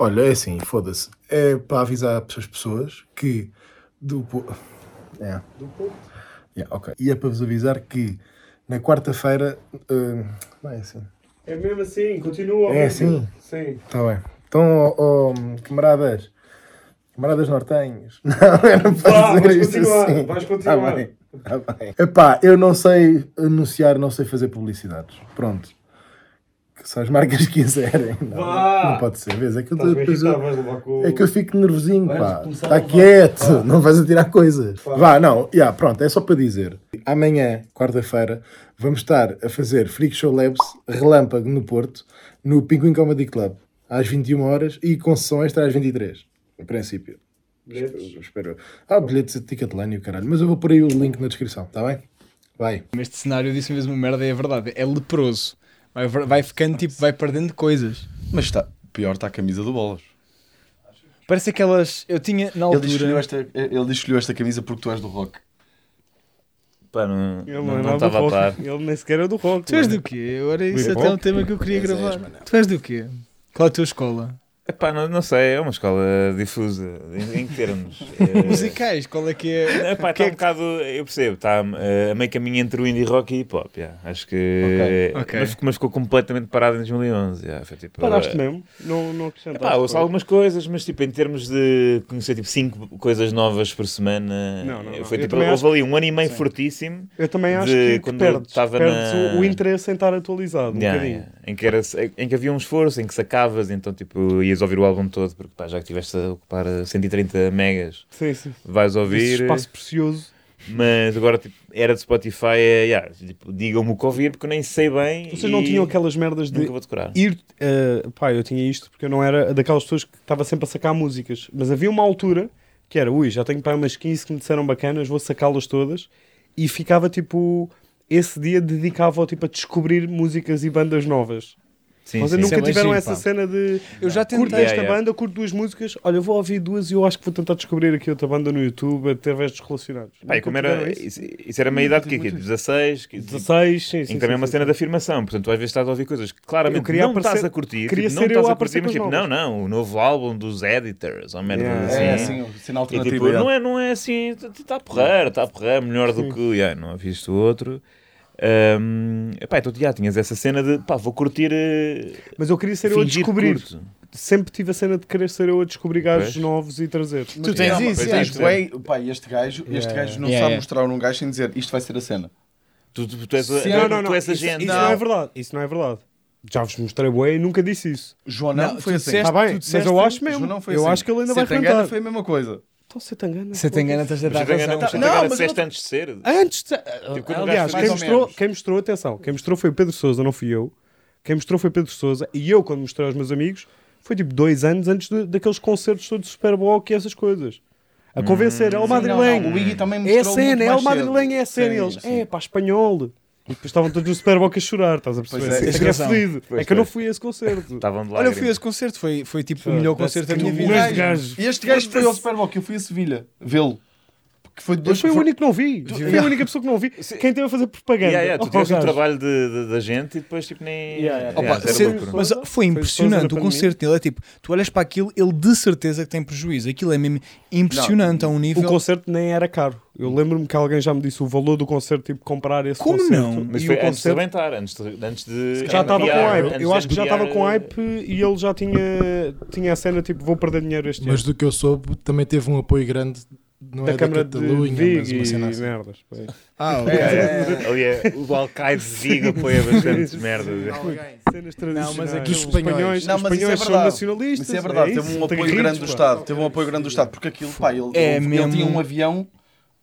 Olha, é assim, foda-se. É para avisar as pessoas que do Po- É. Yeah, ok. E é para vos avisar que na quarta-feira. eh, não é assim. É mesmo assim, continua. É assim? Sim. Está bem. Então, ó, ó, camaradas. Camaradas nortenhos. Não, eu não posso Vá, dizer vais isto continuar, assim. vais Tá continuar. bem, tá bem. Epá, eu não sei anunciar, não sei fazer publicidades. Pronto. Que se as marcas quiserem. Não, não pode ser. Vês? É que eu, Estás depois eu- com... é que eu fico nervosinho, Vais pá. começar a Está levar. quieto, Vá. não vais atirar coisas. Vá. Vá, não, yeah, pronto, é só para dizer. Amanhã, quarta-feira, vamos estar a fazer Freak Show Labs relâmpago no Porto, no Pinguim Comedy Club, às 21 horas e com sessão extra às 23, em princípio. Bilhetes? Espero. Ah, bilhetes de Ticketline e o caralho. Mas eu vou pôr aí o link na descrição, está bem? Vai. Neste cenário eu disse mesmo merda e é verdade. É leproso. Vai, vai ficando tipo, vai perdendo coisas. Mas está, pior está a camisa do Bolas. Parece aquelas. Eu tinha na Ele diz, que escolheu altura. esta, ele escolheu esta camisa porque tu és do rock. Pá, não Ele não, não é estava a par. Ele nem sequer é do rock. Tu és do quê? Ora, isso Do até é um tema que eu queria gravar. Tu és do quê? Qual é a tua escola? Epá, não, não sei, é uma escola difusa. Em, em que termos? É, Musicais, qual é que é? Epá, que está é um bocado, eu percebo, está a meio caminho entre o indie rock e hip hop. yeah. Acho que. Ok, ok. Mas, mas ficou completamente parado em 2011. yeah. Foi, tipo, Paraste eh, mesmo? Não, não acrescentaste. Epá, ouço algumas coisas, mas tipo, em termos de conhecer tipo 5 coisas novas por semana, Não, não, não. foi tipo, houve acho- ali um ano e meio Sim. fortíssimo. Eu também acho de que, que quando eu perdes, estava perdes na- o, o interesse em estar atualizado um Yeah, bocadinho. yeah. Em, que era, em que havia um esforço, em que sacavas, então tipo, ias ouvir o álbum todo, porque pá, já que estiveste a ocupar eh, 130 megas, Sim, sim. vais Esse ouvir. espaço precioso. Mas agora tipo, era de Spotify, é, yeah, tipo, digam-me o que ouvir, porque eu nem sei bem. Vocês não tinham aquelas merdas de Nunca vou decorar. ir. eh, pá, eu tinha isto porque eu não era daquelas pessoas que estava sempre a sacar músicas. Mas havia uma altura que era, ui, já tenho para umas 15 que me disseram bacanas, vou sacá-las todas. E ficava tipo. Esse dia dedicava tipo, a descobrir músicas e bandas novas. Sim, Vocês é nunca bem tiveram essa pá. cena de Eu já curto tentei. esta Yeah, yeah. banda, curto duas músicas, olha, eu vou ouvir duas e eu acho que vou tentar descobrir aqui outra banda no YouTube através dos relacionados. Pá, e Nunca como era, isso? isso, era meia idade que aqui, 16, que, 16, sim, em sim. também é uma sim, cena sim. de afirmação, portanto tu às vezes estás a ouvir coisas que claramente Eu queria não aparecer- estás a curtir, queria tipo, não ser eu estás a a curtir, mas tipo, não, não, o novo álbum dos Editors, ou merda Yeah. assim. É assim, alternativa. tipo, yeah. não é, não é assim, está a porrer, está a porrer, melhor do que, não visto o outro. Um, epá, então já tinhas essa cena de, pá, vou curtir, eh, Mas eu queria ser eu a descobrir. curto. Sempre tive a cena de querer ser eu a descobrir gajos Pois. novos e trazer. Tu tens isso, mas yeah. isto é, pá, este gajo, este Yeah. gajo não Yeah, sabe yeah. mostrar um gajo sem dizer isto vai ser a cena. Tu, tu, tu és, a- Sim, não, não, não, tu és isso, agente. isso Não. não é verdade. Isso não é verdade. Já vos mostrei bué e nunca disse isso. João não, Não, foi tu assim. disseste- Está bem, tu mas eu acho mesmo. João não foi eu assim. acho que ele ainda vai Setangana cantar. foi a mesma coisa. Então se te engana. Se te engana, estás a dar ganha- razão. mas tu Não, mas eu disseste antes de ser. Antes de... Tipo, o Aliás, quem mostrou, quem mostrou, atenção, quem mostrou foi o Pedro Sousa, não fui eu. Quem mostrou foi o Pedro Sousa e eu, quando mostrei aos meus amigos, foi tipo dois anos antes de- daqueles concertos todos de Super Bowl e essas coisas. A convencer, é o Sim, Madrilenho. não, não, o Iggy também É a mostrou cena, muito é mais o Madrilenho, é a cena. E eles, sim. é pá, espanhol. E depois estavam todos no Super Bowl a chorar, estás a Pois perceber? é, tens é razão. fedido. Pois, É que eu não pois. fui a esse concerto. Estavam de Olha, eu fui a esse concerto, foi, foi tipo o melhor concerto da minha que vida. gajo-. E este gajo foi ao Super Bowl que eu fui a Sevilha vê-lo. Que foi Eu dois fui o foi- único que não vi. Fui a única pessoa que não vi. Quem teve a fazer propaganda? Yeah, yeah, tu Oh, tiveste um gajo. trabalho de- de- da gente e depois tipo nem. Yeah, yeah. Opa, se- lucro. mas foi Foi impressionante da o concerto dele. É tipo, tu olhas para aquilo, ele de certeza que tem prejuízo. Aquilo é mesmo impressionante a um O nível. concerto nem era caro. Eu lembro-me que alguém já me disse o valor do concerto, tipo, comprar esse Como concerto. não? Mas e foi o antes de concerto abentar, antes de. Antes de já estava com hype. Eu de acho que já estava com hype e ele já tinha, tinha a cena tipo, vou perder dinheiro este Mas ano. do que eu soube, também teve um apoio grande. Não Da é Câmara da de Catalunha, Vigo mas uma e cena assim. merdas. pois. Ah, ok. Ali é, o Alcaide de Vigo apoia bastantes merdas. Cenas Não, mas tradicionais. aqui Os os espanhóis- espanhóis, Não, mas isso é espanhóis são verdade. nacionalistas. Isso é verdade, isso, teve um apoio grande do. Estado. Teve um apoio grande do Estado, porque aquilo, pá, ele, É ele, tinha um avião,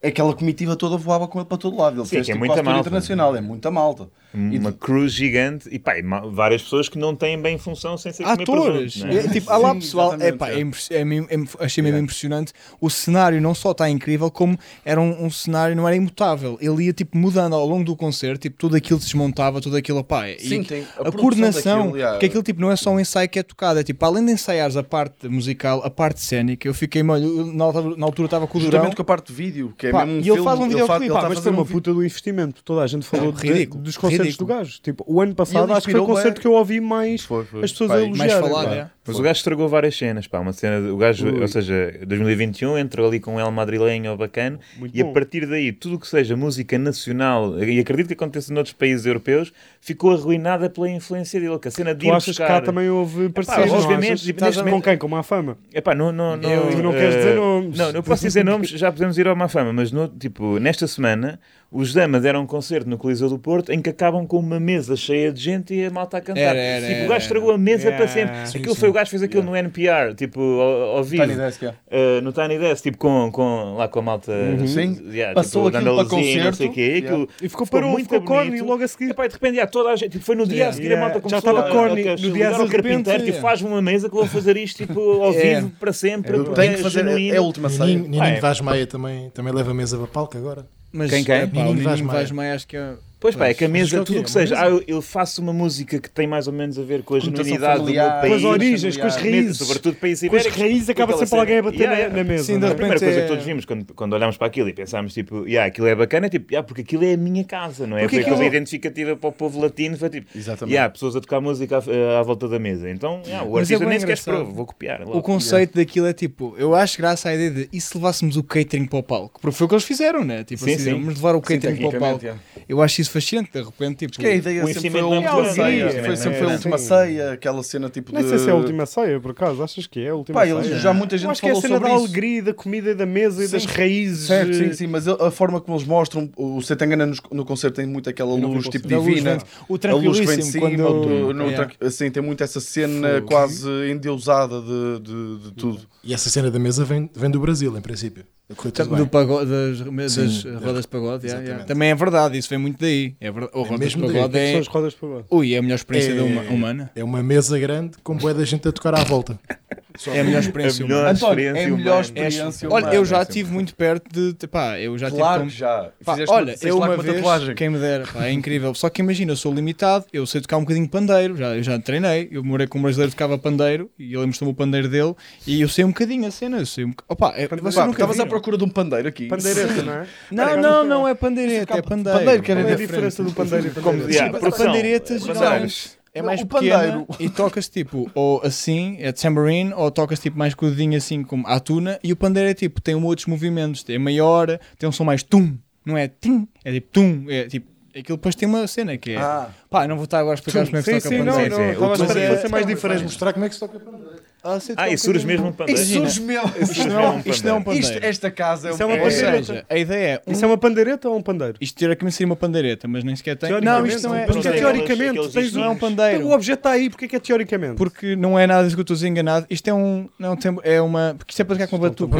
aquela comitiva toda voava com ele para todo lado. Ele Sim, fez que é tipo, muita malta. internacional, é muita malta. Uma cruz gigante e pá, e várias pessoas que não têm bem função sem ser comer atores. presunto, é? Tipo, lá pessoal, é, pá, é. é é é- achei mesmo impressionante. O cenário não só está incrível, como era um, um cenário, não era imutável. Ele ia tipo mudando ao longo do concerto, tipo, tudo aquilo se desmontava, tudo aquilo, pá. e Sim, tem a a, coordenação, daquilo, yeah. porque aquilo tipo não é só um ensaio que é tocado, é tipo, além de ensaiares a parte musical, a parte cénica, eu fiquei, eu na altura, na altura estava com o Durão. Justamente com a parte de vídeo, que é Pá, mesmo um e ele filme, faz um videoclipe, ele Pá, está a mas fazer foi uma um vi- puta do investimento. Toda a gente falou de- ridículo, dos concertos do gajo. Tipo, o ano passado acho que foi o concerto que eu ouvi mais Foi, foi. as pessoas a e- elogiarem. mais falado, é. Mas o gajo estragou várias cenas, pá. Uma cena, de- o gajo, Ui. ou seja, 2021 entrou ali com um El Madrilenho bacana Muito e a bom. partir daí, tudo o que seja música nacional, e acredito que aconteça noutros países europeus, ficou arruinada pela influência dele. Que a cena de Tu achas que buscar... cá também houve parceiros, não obviamente, achas? Estás neste com quem? Com má fama? Epá, não, não, não, Eu- Tu não eh, queres dizer nomes. Não, não posso dizer nomes, já podemos ir ao má fama, mas no, tipo, nesta semana os Damas deram um concerto no Coliseu do Porto em que acabam com uma mesa cheia de gente e a malta a cantar. Era, era, tipo, era, o gajo estragou a mesa era. para sempre. Sim, aquilo sim. foi o gajo fez aquilo no NPR, tipo, ao, ao vivo. Tiny Desk, yeah. Uh, no Tiny Desk, tipo, com, com, lá com a malta. Sim. yeah, Passou tipo, aquilo para e não sei o concerto. quê. Yeah. Aquilo E ficou parou, muito ficou corny bonito. e logo a seguir. Epá, e de repente, yeah, toda a gente, tipo, foi no dia Yeah. a seguir Yeah. a malta Já começou estava a- corny. a- a- No dia a seguir, carpinteiro, tipo, yeah. faz-me uma mesa que eu vou fazer isto tipo, ao É. vivo para sempre. Porque tenho que é fazer. genuíno. É a última ceia. Nininho Ah, é. Vaz Maia também, também leva a mesa para palco agora. Mas, Quem, quem? é, pá, o Nininho Nininho Vaz. Maia acho que é... Pois pá, é que a mesa, é o tudo o que Uma seja, ah, eu, eu faço uma música que tem mais ou menos a ver com a genuinidade do meu país. Com as origens, com as raízes. Sobretudo países Com as raízes acaba sempre alguém a bater Yeah, na- yeah. na mesa. Sim, não de é? A primeira repente coisa é- que todos vimos quando, quando olhámos para aquilo e pensámos, tipo, yeah, aquilo é bacana, é tipo, yeah, porque aquilo é a minha casa, não é? Porque Foi aquilo- identificativa para o povo latino, foi tipo, Exatamente. yeah, pessoas a tocar música à, à volta da mesa. Então, yeah, o Mas é artista bem nem sequer esperou, vou copiar. logo. O conceito daquilo é tipo, eu acho graça à ideia de e se levássemos o catering para o palco? Porque foi o que eles fizeram, né? Tipo Sim, assim, sim. vamos levar o catering para o palco. yeah. Eu acho isso fascinante, de repente, tipo, Que a ideia O sempre foi a última ceia. Foi sempre né? foi a Sim. última ceia, aquela cena tipo de. sei se é a última ceia, por acaso. Achas que é a última Pá, ceia? eles- já muita gente acho que é a falou cena sobre da isso. alegria, da comida, da mesa e das raízes. Certo, sim, sim, mas a, forma como eles mostram, o Setangana no, no concerto tem muito aquela não luz tipo divina. o a luz que vem de tranquilíssimo cima, quando... tranqui- assim, tem muito essa cena Fogo. quase endeusada de, de, de tudo. E essa cena da mesa vem, vem do Brasil, em princípio. Do pagode, das, das Sim, rodas de pagode, yeah, yeah. também é verdade, isso vem muito daí. É verdade. O É rodas de mesmo daí. pagode São é. as rodas para baixo. Ui, é a melhor experiência É- da huma- humana. É uma mesa grande com boa da gente a tocar à volta. É a melhor experiência A melhor humana. António, é a experiência melhor humana. experiência Olha, humana. eu já estive muito perto de. Pá, eu já Claro tive. que já. Pá, olha, eu uma com vez, tatuagem. quem me dera, pá, é incrível. Só que imagina, eu sou limitado, eu sei tocar um bocadinho de pandeiro, já, eu já treinei, eu morei com um brasileiro que tocava pandeiro e ele mostrou-me o pandeiro dele e eu sei um bocadinho a cena, eu sei um Opa, é, vocês Pá, nunca Estavas à procura de um pandeiro aqui. Pandeireta, não é? Não, não, não é pandeireta, é pandeiro. Pandeiro, que era é a diferente. diferença do pandeiro e Como pandeireta? pandeiretas. É mais o pequena pandeiro. e tocas tipo ou assim, é tambourine, ou tocas tipo mais com o dedinho assim como a tuna e o pandeiro é tipo, tem outros movimentos, é maior, tem um som mais tum, não é tim, é tipo tum, é tipo, aquilo depois tem uma cena que é, Ah, pá, não vou estar agora a explicar como é que Sim, se toca sim, não, pandeiro. sim. não. Estava a Mas esperar é- que fosse mais Vais diferente. mostrar como é que se toca pandeiro. Ah, Ah, e surge mesmo um pandeiro. surge mesmo. Isto não, é- isto não é um pandeiro. Isto, esta casa é é um- uma Ou pandeireta. seja, a ideia é um- Isso é uma pandeireta ou um pandeiro? isto teoricamente seria uma pandeireta, mas nem sequer tem. Não, isto não é. Que é teoricamente, tens não é um Então, pandeiro. O objeto está aí, porque é que é teoricamente? Porque não é nada disso que eu estou a enganado. Isto é um. Não, tem- é uma. Porque isto é para tocar com uma batuca.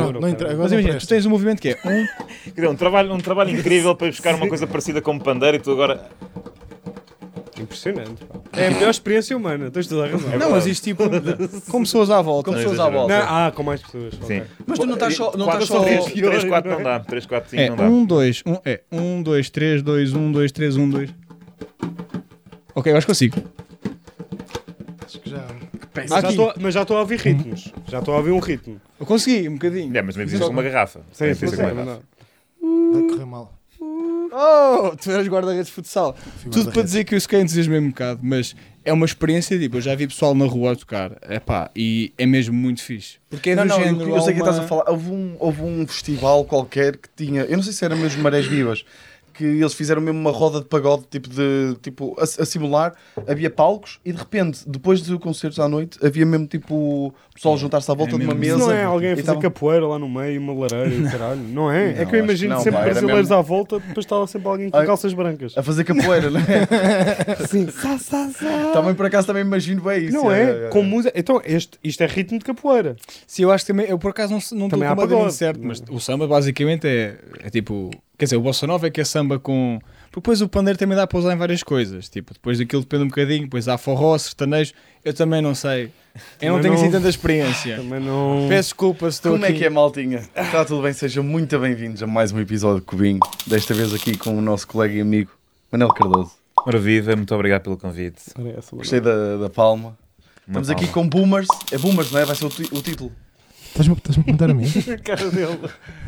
Mas imagina, tu tens um movimento que é um. Um um trabalho incrível para buscar uma coisa parecida com um pandeiro e tu agora. Impressionante. pá. É a melhor experiência humana, tens toda a razão. Não, mas isto tipo. com pessoas à volta. Com pessoas à volta. Não, ah, com mais pessoas. Sim. Mas tu não estás só. Não estás só... três, pior, três, quatro não não é? dá. Três, quatro, cinco É não dá. um, dois, um, é um, dois, três, dois, um, dois, três, um, dois. Ok, eu acho que consigo. Acho que já. Mas já estou- Mas já estou a ouvir ritmos. Já estou a ouvir um ritmo. Eu consegui, um bocadinho. É, mas me avisas com uma garrafa. Sim, É, sim, sim, não dá. Vai correr mal. Oh, tu eras guarda-redes de futsal. Tudo para dizer que eu se calhar entusiasmei um bocado, mas é uma experiência, tipo, eu já vi pessoal na rua a tocar, epá, e é mesmo muito fixe. Porque é Não, do não, eu- género, eu sei que há uma- estás a falar. Houve um, houve um festival qualquer que tinha. Eu não sei se era mesmo Marés Vivas. Que eles fizeram mesmo uma roda de pagode, tipo, de, tipo a, a simular. Havia palcos e de repente, depois dos concertos à noite, havia mesmo tipo o pessoal juntar-se à volta É de uma mesmo. mesa. Isso não é alguém a e fazer capoeira lá no meio, uma lareira e caralho. Não é? é Não, que eu que imagino não, sempre pá, brasileiros mesmo- à volta, depois estava sempre alguém com Ai. calças brancas. A fazer capoeira, não é? Sim, sá, sá, sá. também por acaso também imagino bem isso. Não é, é? Com música. Então, este, isto é ritmo de capoeira. Sim, eu acho que também, eu por acaso não não estou pagode. certo, mas o samba basicamente é, é tipo, quer dizer, o bossa nova é que é samba com, porque depois o pandeiro também dá para usar em várias coisas, tipo, depois daquilo depende um bocadinho, depois há forró, sertanejo, eu também não sei, eu não tenho assim não- tanta experiência. Também não. Peço desculpa se estou Como aqui. é que é, maltinha? Está tudo bem? Sejam muito bem-vindos a mais um episódio de Cubinho. Desta vez aqui com o nosso colega e amigo Manel Cardoso. Ora viva, muito obrigado pelo convite. Gostei da, da palma. Uma Estamos aqui palma. com Boomers. É Boomers, não é? Vai ser o, o título. Estás-me estás-me a perguntar a mim? A cara dele.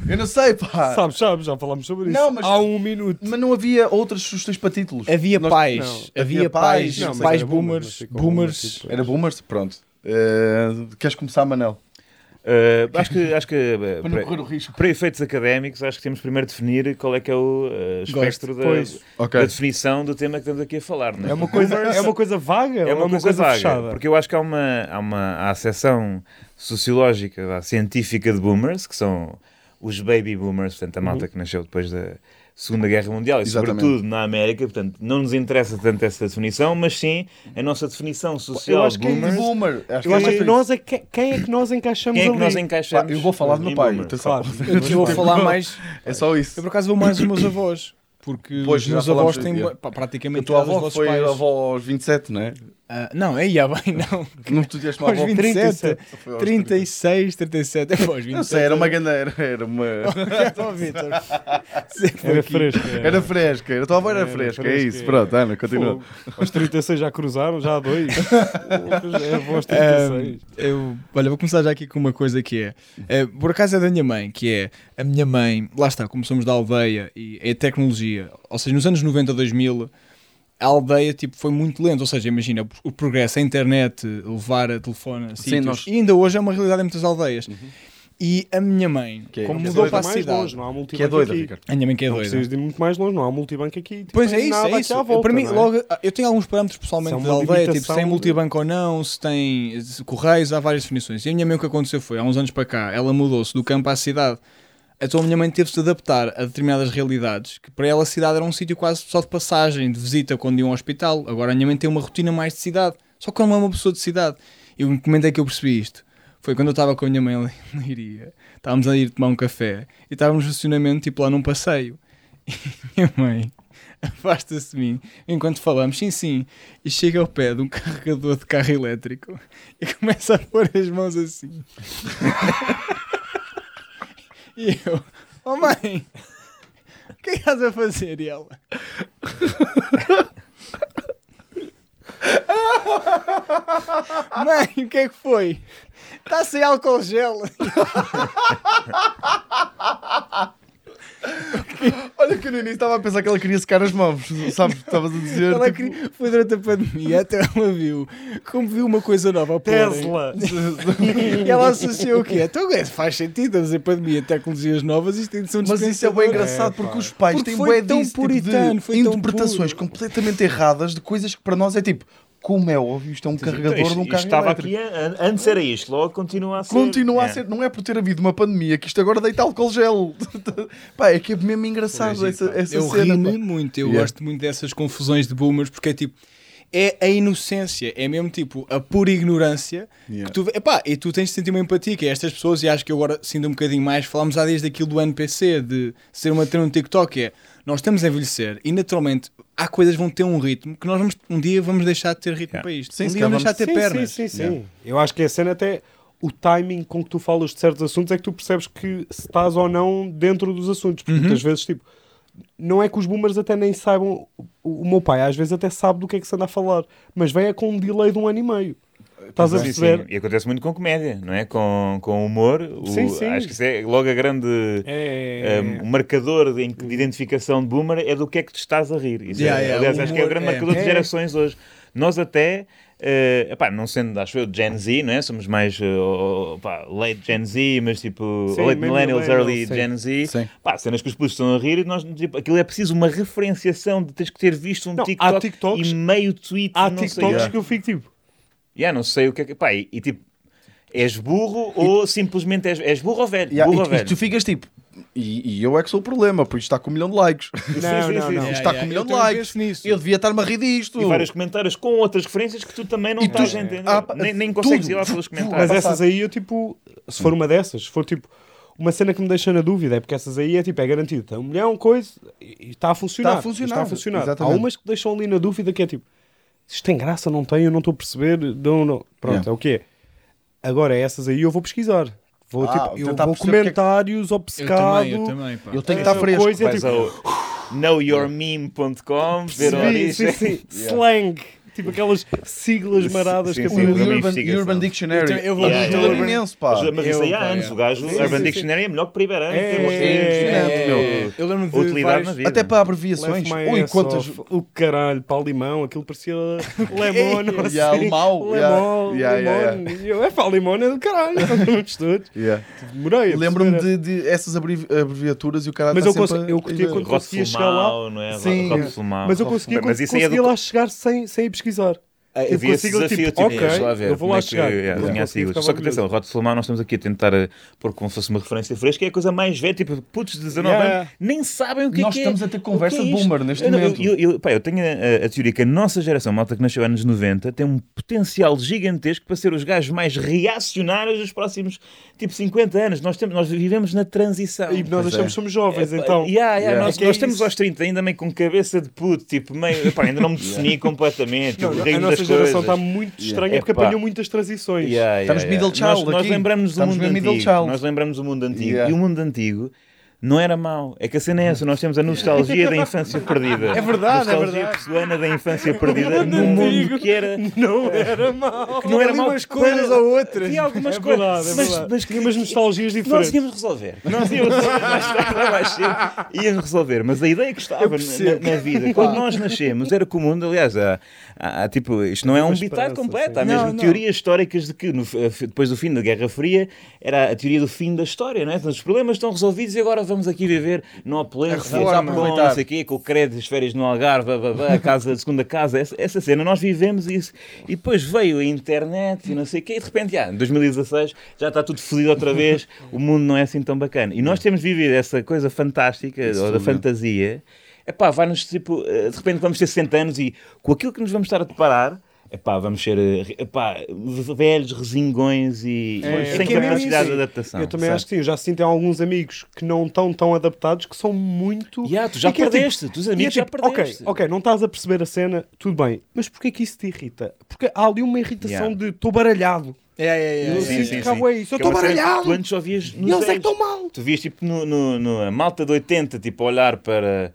Eu não sei, pá. Sabes, sabes, já falámos sobre isso. Não, mas- Há um minuto. Mas não havia outras sugestões para títulos. Havia Nós- pais, não, havia, havia pais, pais, não, mas pais era ficou boomers, boomers, tipo, Era Boomers? Pronto. Eh, queres começar, Manel? Uh, acho que, acho que uh, Para não para, correr o risco. para efeitos académicos, acho que temos primeiro de definir qual é que é o uh, espectro da, Pois. Ok. da definição do tema que estamos aqui a falar. Não é? É uma coisa, é uma coisa vaga É ou uma, coisa, vaga, fechada? porque eu acho que há uma, há uma há a seção sociológica, há científica de boomers, que são os baby boomers, portanto a malta que nasceu depois da Segunda Guerra Mundial e Exatamente. sobretudo na América, portanto não nos interessa tanto essa definição, mas sim a nossa definição social Eu acho que é boomers. Boomer. Acho Eu acho mais que nós é que, quem é que nós encaixamos Quem é que ali? nós encaixamos? Pá, eu vou falar do meu pai. Claro. Eu vou falar mais. É só Eu isso. por acaso vou mais dos meus avós. Porque Pois, os meus avós têm é. pá, A praticamente tua avó foi pais. avó aos 27, não é? Ah, não, aí ia bem, não. Não tu tiveste uma Aos avó 27, Foi aos 36, 37, é pô, aos 27. Não sei, era uma ganda, era, era uma. Então, Vitor. Era aqui. fresco. Era fresca, a tua avó era Era fresca, é fresca, isso. é. Pronto, Ana, continua. Aos 36 já cruzaram, já há dois. é aos 36. Ah, eu, olha, vou começar já aqui com uma coisa que é, eh, por acaso é da minha mãe, que é a minha mãe, lá está, como somos da aldeia e é tecnologia, ou seja, nos anos 90, 2000, a aldeia tipo, foi muito lenta, ou seja, imagina o progresso, a internet, levar a telefone a sítios, nós- e ainda hoje é uma realidade em muitas aldeias. E a minha mãe, Que é- como que é mudou para a mais cidade, longe, não há multibanco Que é doida, aqui. Ricardo. a minha mãe que é Não doida. precisas de ir muito mais longe, não há multibanco aqui. Tipo, Pois é isso, nada é isso. volta, para mim, é? logo, eu tenho alguns parâmetros pessoalmente da aldeia, tipo, se tem de- multibanco ou não, se tem correios, há várias definições. E a minha mãe o que aconteceu foi, há uns anos para cá, ela mudou-se do campo à cidade. Então a minha mãe teve-se de adaptar a determinadas realidades, que para ela a cidade era um sítio quase só de passagem, de visita quando ia ao hospital. Agora a minha mãe tem uma rotina mais de cidade, só que ela não é uma pessoa de cidade. E o momento em que eu percebi isto foi quando eu estava com a minha mãe ali na Iria. Estávamos a ir tomar um café e estávamos no estacionamento, tipo lá num passeio. E minha mãe afasta-se de mim enquanto falamos, sim, sim, e chega ao pé de um carregador de carro elétrico e começa a pôr as mãos assim. e eu, oh mãe, o que é que estás a fazer? E ela, mãe, o que é que foi? Está sem álcool gel. Olha que no início estava a pensar que ela queria secar as mãos, sabes? Estavas a dizer. Ela tipo, queria- foi durante a pandemia, até ela viu, como viu uma coisa nova a. Tesla. E ela associou o quê? Então é, faz sentido, estamos em pandemia, tecnologias novas, isto tem de ser um Mas isso é bem engraçado É, porque pá. os pais Porque têm foi tão disso, tipo puritano, de foi tão interpretações puro. completamente erradas de coisas que para nós é tipo, como é óbvio, isto é um carregador Então, isto- de um carro estava elétrico. aqui, an- antes era isto, logo continua a ser. Continua a É. ser, não é por ter havido uma pandemia que isto agora deita álcool gel. pá, é que é mesmo engraçado essa, essa Eu cena. ri-me pá. muito, eu Yeah. gosto muito dessas confusões de boomers, porque é tipo, é a inocência, é mesmo tipo a pura ignorância Yeah. que tu, vê- epá, e tu tens de sentir uma empatia, que é estas pessoas, e acho que eu agora sinto um bocadinho mais, falámos há desde aquilo do NPC, de ser uma trend no TikTok, é nós estamos a envelhecer e naturalmente há coisas que vão ter um ritmo que nós vamos, um dia vamos deixar de ter ritmo Yeah. para isto. Sim, um dia vamos deixar de ter sim, pernas. Sim, sim, sim. Yeah. Eu acho que a cena até o timing com que tu falas de certos assuntos é que tu percebes que se estás ou não dentro dos assuntos. Porque Uhum. muitas vezes, tipo, não é que os boomers até nem saibam. O, o meu pai às vezes até sabe do que é que se anda a falar, mas vem é com um delay de um ano e meio. Estás a Sim, sim. perceber? E acontece muito com comédia, não é? Com, com humor. O- Sim, sim. Acho que isso é logo a grande. É. um, o marcador de, de identificação de boomer é do que é que te estás a rir. Isso Yeah, é, yeah, aliás, o acho que é o humor grande é- marcador de é. gerações hoje. Nós até, eh, epá, não sendo, acho eu, Gen Z, não é? Somos mais eh, oh, pá, late Gen Z, mas tipo Sim, late millennials, millennial, early sim. Gen Z. Sim. Pá, cenas que os putos estão a rir e nós, tipo, aquilo é preciso uma referenciação de teres que ter visto um Não, há TikTok TikToks- e meio tweet. Há não sei. TikToks Yeah. que eu fico tipo. Yeah, não sei o que é que. Pá, e, e, tipo, és burro ou simplesmente és, és burro ou velho? Yeah, burro e, ou tu- e velho? tu ficas tipo, e, e eu é que sou o problema, por isto está com um milhão de likes. Não, sim, não, sim, não. sim. Isto está yeah, com um milhão de likes. nisso. Eu devia estar-me a rir disto. E vários comentários com outras referências que tu também não E tu- estás a entender. Ah, nem, nem consegues tudo. ir lá pelos Mas comentários. essas aí eu tipo, se for uma dessas, se for tipo uma cena que me deixa na dúvida, é porque essas aí é tipo, é garantido, tem um milhão, coisa, e está a funcionar. Está a funcionar, Está a funcionar. Há exatamente. umas que deixam ali na dúvida que é tipo, isto tem graça, não tem, eu não estou a perceber, não, não. Pronto, Yeah. é o que é. Agora, essas aí eu vou pesquisar. Vou, Ah, tipo, eu vou que é que- comentários Eu obcecado. também, eu também. Eu tenho que estar fresco. coisa, Vais tipo, ao knowyourmeme.com ver a Sim, origem. sim, sim. Slang. Tipo aquelas siglas maradas sim, que O sim, aparecem. Urban, investigação. Urban Dictionary. Eu te- eu vou- Yeah, yeah, imenso, pá. Mas, mas isso aí há anos. é. O gajo, Sim, Urban sim, sim. Dictionary é melhor que o Primeiro ano. É, Temos- é, meu. Eu lembro de Utilidade vários- na vida. Até para abreviações. Ui, quantas. O caralho, para o limão, aquilo parecia lemon. assim. Yeah, limão, yeah. Lemon, Yeah, limão. Eu, É para o limão, é do caralho. Yeah. Demorei. Lembro-me de, de essas abrevi- abreviaturas e o cara Mas tá eu, a- eu curtia quando conseguia chegar lá. É? Sim. Mas eu conseguia, é lá chegar sem, sem ir pesquisar. Ah, Eu havia esse desafio, tipo, tipo, ok, deixa lá ver eu vou lá é chegar. é, Só que atenção. Rod Flamar nós estamos aqui a tentar eh, pôr como se fosse uma referência fresca, é a coisa mais velha, tipo, putos de 19 Yeah. anos, nem sabem o que Nós é que é. estamos a ter conversa é de isto. boomer neste Eu momento. Eu, eu, pá, eu tenho a, a teoria que a nossa geração, malta que nasceu anos 90, tem um potencial gigantesco para ser os gajos mais reacionários dos próximos, tipo, 50 anos. Nós, temos, nós vivemos na transição. E nós achamos é. que somos jovens, então. yeah, yeah, Yeah. Nós, É é nós estamos isso. aos 30, ainda meio com cabeça de puto, tipo, meio, epá, ainda não me defini completamente. Tipo, das geração está muito estranha Yeah. porque Epá. apanhou muitas transições. Yeah, Estamos yeah, middle child Nós, nós aqui. lembramos do mundo antigo. Nós lembramos do mundo antigo. Yeah. E o mundo antigo não era mau. É que a cena é essa. Nós temos a nostalgia da infância perdida. É verdade, é nostalgia verdade. pessoana da infância perdida num mundo que era... Não era mau. Que não era mau umas coisas para- ou outras. Tinha algumas É coisas. verdade, é mas, verdade. mas Tinha umas nostalgias nós diferentes. íamos resolver. Nós íamos resolver mais tarde mais cedo. Íamos resolver. Mas a ideia que estava na, na vida, quando nós nascemos, era que o mundo, aliás, há, há- há, tipo, isto não é um esperança, completo. sim. Há mesmo Não, não. teorias históricas de que no- depois do fim da Guerra Fria era a teoria do fim da história, não é? Então, os problemas estão resolvidos e agora vamos aqui viver no A opulência. Japão, não sei o quê, com o crédito, as férias no Algarve, a casa, a segunda casa, essa, essa cena, nós vivemos isso. E depois veio a internet e não sei o quê, e de repente, ah, em 2016 já está tudo fodido outra vez, o mundo não é assim tão bacana. E nós temos vivido essa coisa fantástica, Isso ou da fantasia, epá, vai-nos tipo, eh, de repente vamos ter 60 anos e com aquilo que nos vamos estar a deparar. Epá, vamos ser eh, epá, velhos, resingões e É, sem é é capacidade de adaptação. Eu também sabe? acho que sim. Eu já sinto em alguns amigos que não estão tão adaptados que são muito. Yeah, tu já E que é tipo- perdeste, tu é amigos já tipo, perdeste. Ok, ok, não estás a perceber a cena, tudo bem. Mas porquê que isso te irrita? Porque há ali uma irritação Yeah. de estou baralhado. É, é, é, Eu é. sinto que cá é isso. Eu é estou baralhado. Tu antes só vias nos E eles é que estão mal. Tu vias tipo no, no, no- a malta de 80, tipo a olhar para.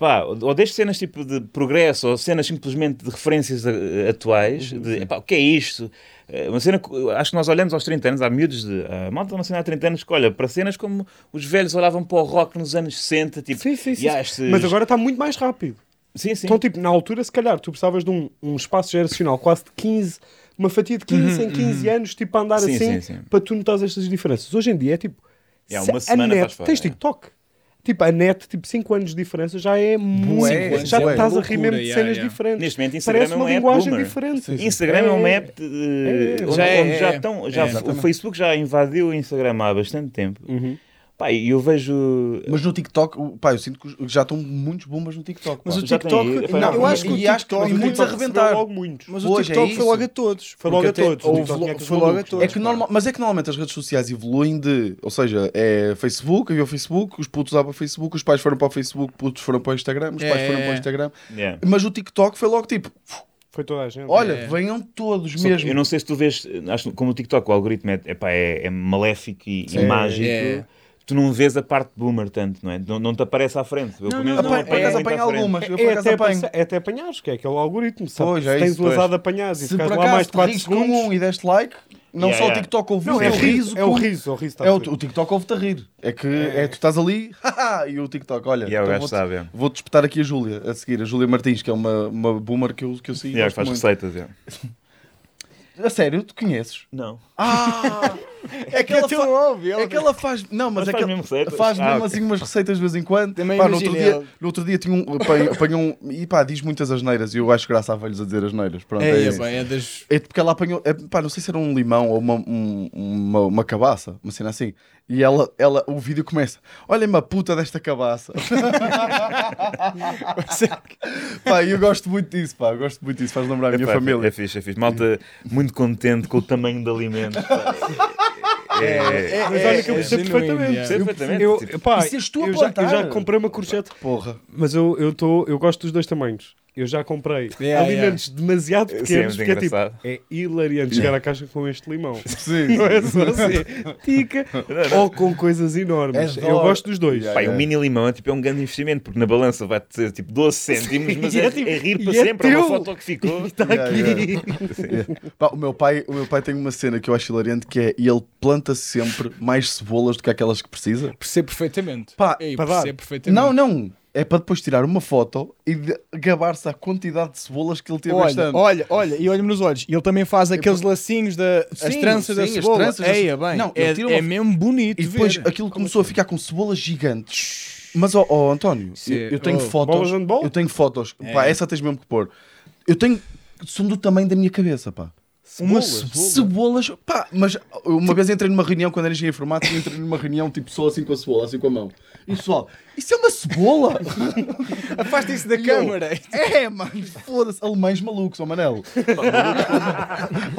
Pá, ou desde cenas tipo de progresso, ou cenas simplesmente de referências eh, atuais, Uhum, de epá, o que é isto? Eh, Uma cena que eu acho que nós olhamos aos 30 anos, há miúdos de. A malta sei há 30 anos que olha para cenas como os velhos olhavam para o rock nos anos 60, tipo. Sim, sim, sim. estes- Mas agora está muito mais rápido. Sim, sim. Então, tipo, na altura, se calhar, tu precisavas de um, um espaço geracional quase de 15, uma fatia de 15 em 15 anos, tipo, a andar Sim, assim, sim, sim. para tu notares estas diferenças. Hoje em dia é tipo. É, uma a semana net, faz fora, Tens é. Tipo, a net, tipo, 5 anos de diferença já é muito. Já bué. estás a rir mesmo de yeah, cenas yeah. diferentes. Neste momento, Instagram Parece é uma um app linguagem boomer. diferente. Instagram é, um app de, É, onde, já é, onde já é. estão. Já, É, o. Facebook já invadiu o Instagram há bastante tempo. Uhum. Pá, e eu vejo. Mas no TikTok, o- pá, eu sinto que já estão muitos bombas no TikTok. Mas pá. o Já TikTok, tem- não, eu acho que o TikTok, e muitos a logo muitos. mas o Hoje é TikTok foi isso. logo a todos. Foi logo a todos. O tinha aqueles Foi logo a todos. É que normal, mas é que normalmente as redes sociais evoluem de. Ou seja, é Facebook, havia o Facebook, os putos usavam o Facebook, os pais foram para o Facebook, putos foram para o Instagram, os pais É. foram para o Instagram. Yeah. Mas o TikTok foi logo tipo: Foi toda a gente. olha, É. venham todos Só mesmo. Eu não sei se tu vês, acho como o TikTok, o algoritmo é, epá, é, é maléfico e, e mágico. É. Tu não vês a parte boomer tanto, não é? Não, não te aparece à frente. Eu, pelo menos, Apanho- não por acaso muito apanho à frente. algumas. Eu É até, apanho. é até apanhares, que é aquele algoritmo. Sabe? Pois, Se é tens o azar de apanhares e Se ficas por lá mais de te 4 rires com segundos. um e deste like, não Yeah, só o. TikTok ouviu, Não, é, é o riso. é o com- riso, o riso está É a o, o TikTok ouve-te a rir. É que é, tu estás ali e o TikTok, olha, Yeah, então vou-te é. vou-te espetar aqui a Júlia a seguir, a Júlia Martins, que é uma, uma boomer que eu, que eu sigo. Yeah, faz receitas. yeah. A sério, tu conheces? Não. Ah! é que ela, fa- óbvio. é que ela faz. Não, mas, Mas é faz que mesmo receitas? faz Ah, mesmo ok. assim umas receitas de vez em quando. Também Pá, no, outro dia, ela. no outro dia tinha um. Apanho, apanho um. E pá, diz muitas asneiras e eu acho graça a velhos a dizer asneiras. Pronto, é, É, é, bem, é das. É porque ela apanhou, é, pá, não sei se era um limão ou uma, um- uma, uma cabaça, uma cena assim. E ela, ela, o vídeo começa: Olha-me a puta desta cabaça. pá, eu gosto muito disso, pá, gosto muito disso, faz lembrar a minha Epá, família. É fixe, é fixe. Malta muito contente com o tamanho do alimento. pá. É, Mas olha que eu é percebo perfeitamente. Percebo perfeitamente. Eu, Tipo, pá, E se és tu a eu, já, eu já comprei uma courgette, Porra. mas eu, eu, tô, eu gosto dos dois tamanhos. Eu já comprei Yeah, alimentos demasiado Sim, é pequenos muito porque é tipo, engraçado. é hilariante chegar à caixa com este limão. Sim. Não é só assim, tica, ou com coisas enormes. É eu dó. gosto dos dois. Yeah, Pá, e yeah. um mini limão é tipo é um grande investimento, porque na balança vai ter tipo 12 cêntimos, mas E é, é tipo- é rir e para é sempre. É uma teu. foto que ficou. Está Yeah, aqui. yeah. Pá, o, meu pai, o meu pai tem uma cena que eu acho hilariante que é ele planta sempre mais cebolas do que aquelas que precisa. Percebo perfeitamente. Pá, Ei, para dar. percebo perfeitamente. Não, não. É para depois tirar uma foto e gabar-se a quantidade de cebolas que ele teve Olha, bastante. olha, olha, e olha-me nos olhos. E ele também faz aqueles lacinhos, da, as Sim, tranças da sim, as cebola. tranças da Eia, bem, Não, é, ele tira uma- é mesmo bonito E depois ver. aquilo começou a ficar com cebolas gigantes. Mas, ó ó, António, Sim. eu, eu tenho Oh, fotos. Eu tenho fotos. É. Pá, essa tens mesmo que pôr. Eu tenho. São do tamanho da minha cabeça, pá. Uma Cebolas. cebola. Cebolas, pá, mas uma vez entrei numa reunião quando era engenheiro informático, entrei numa reunião tipo só assim com a cebola, assim com a mão. Pessoal, isso é uma cebola! Afasta isso da E eu, câmara. É, mano, foda-se, alemães malucos, ó Manel.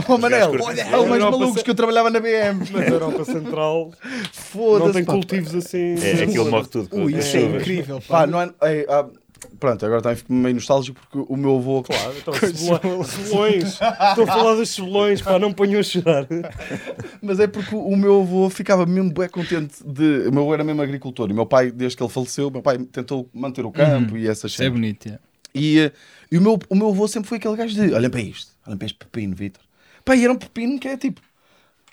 Ó Manel, olha, alemães Europa malucos que eu trabalhava na BM. Na Europa Central Foda-se. não tem pá. cultivos assim. É, aquilo morre tudo. Ui, isso é incrível. Pá, Pá. não é, é, pronto, agora também fico meio nostálgico porque o meu avô, Claro, então, cebola- cebolões. Estou a falar dos cebolões, pá, não ponham a chorar. mas é porque o meu avô ficava mesmo bem contente de. O meu avô era mesmo agricultor e o meu pai, desde que ele faleceu, o meu pai tentou manter o campo e essas Isso é coisas. bonito. é. E, eh, e o, meu, o meu avô sempre foi aquele gajo de olhem para isto, olhem para este pepino, Vitor. Pá, e era um pepino que é tipo.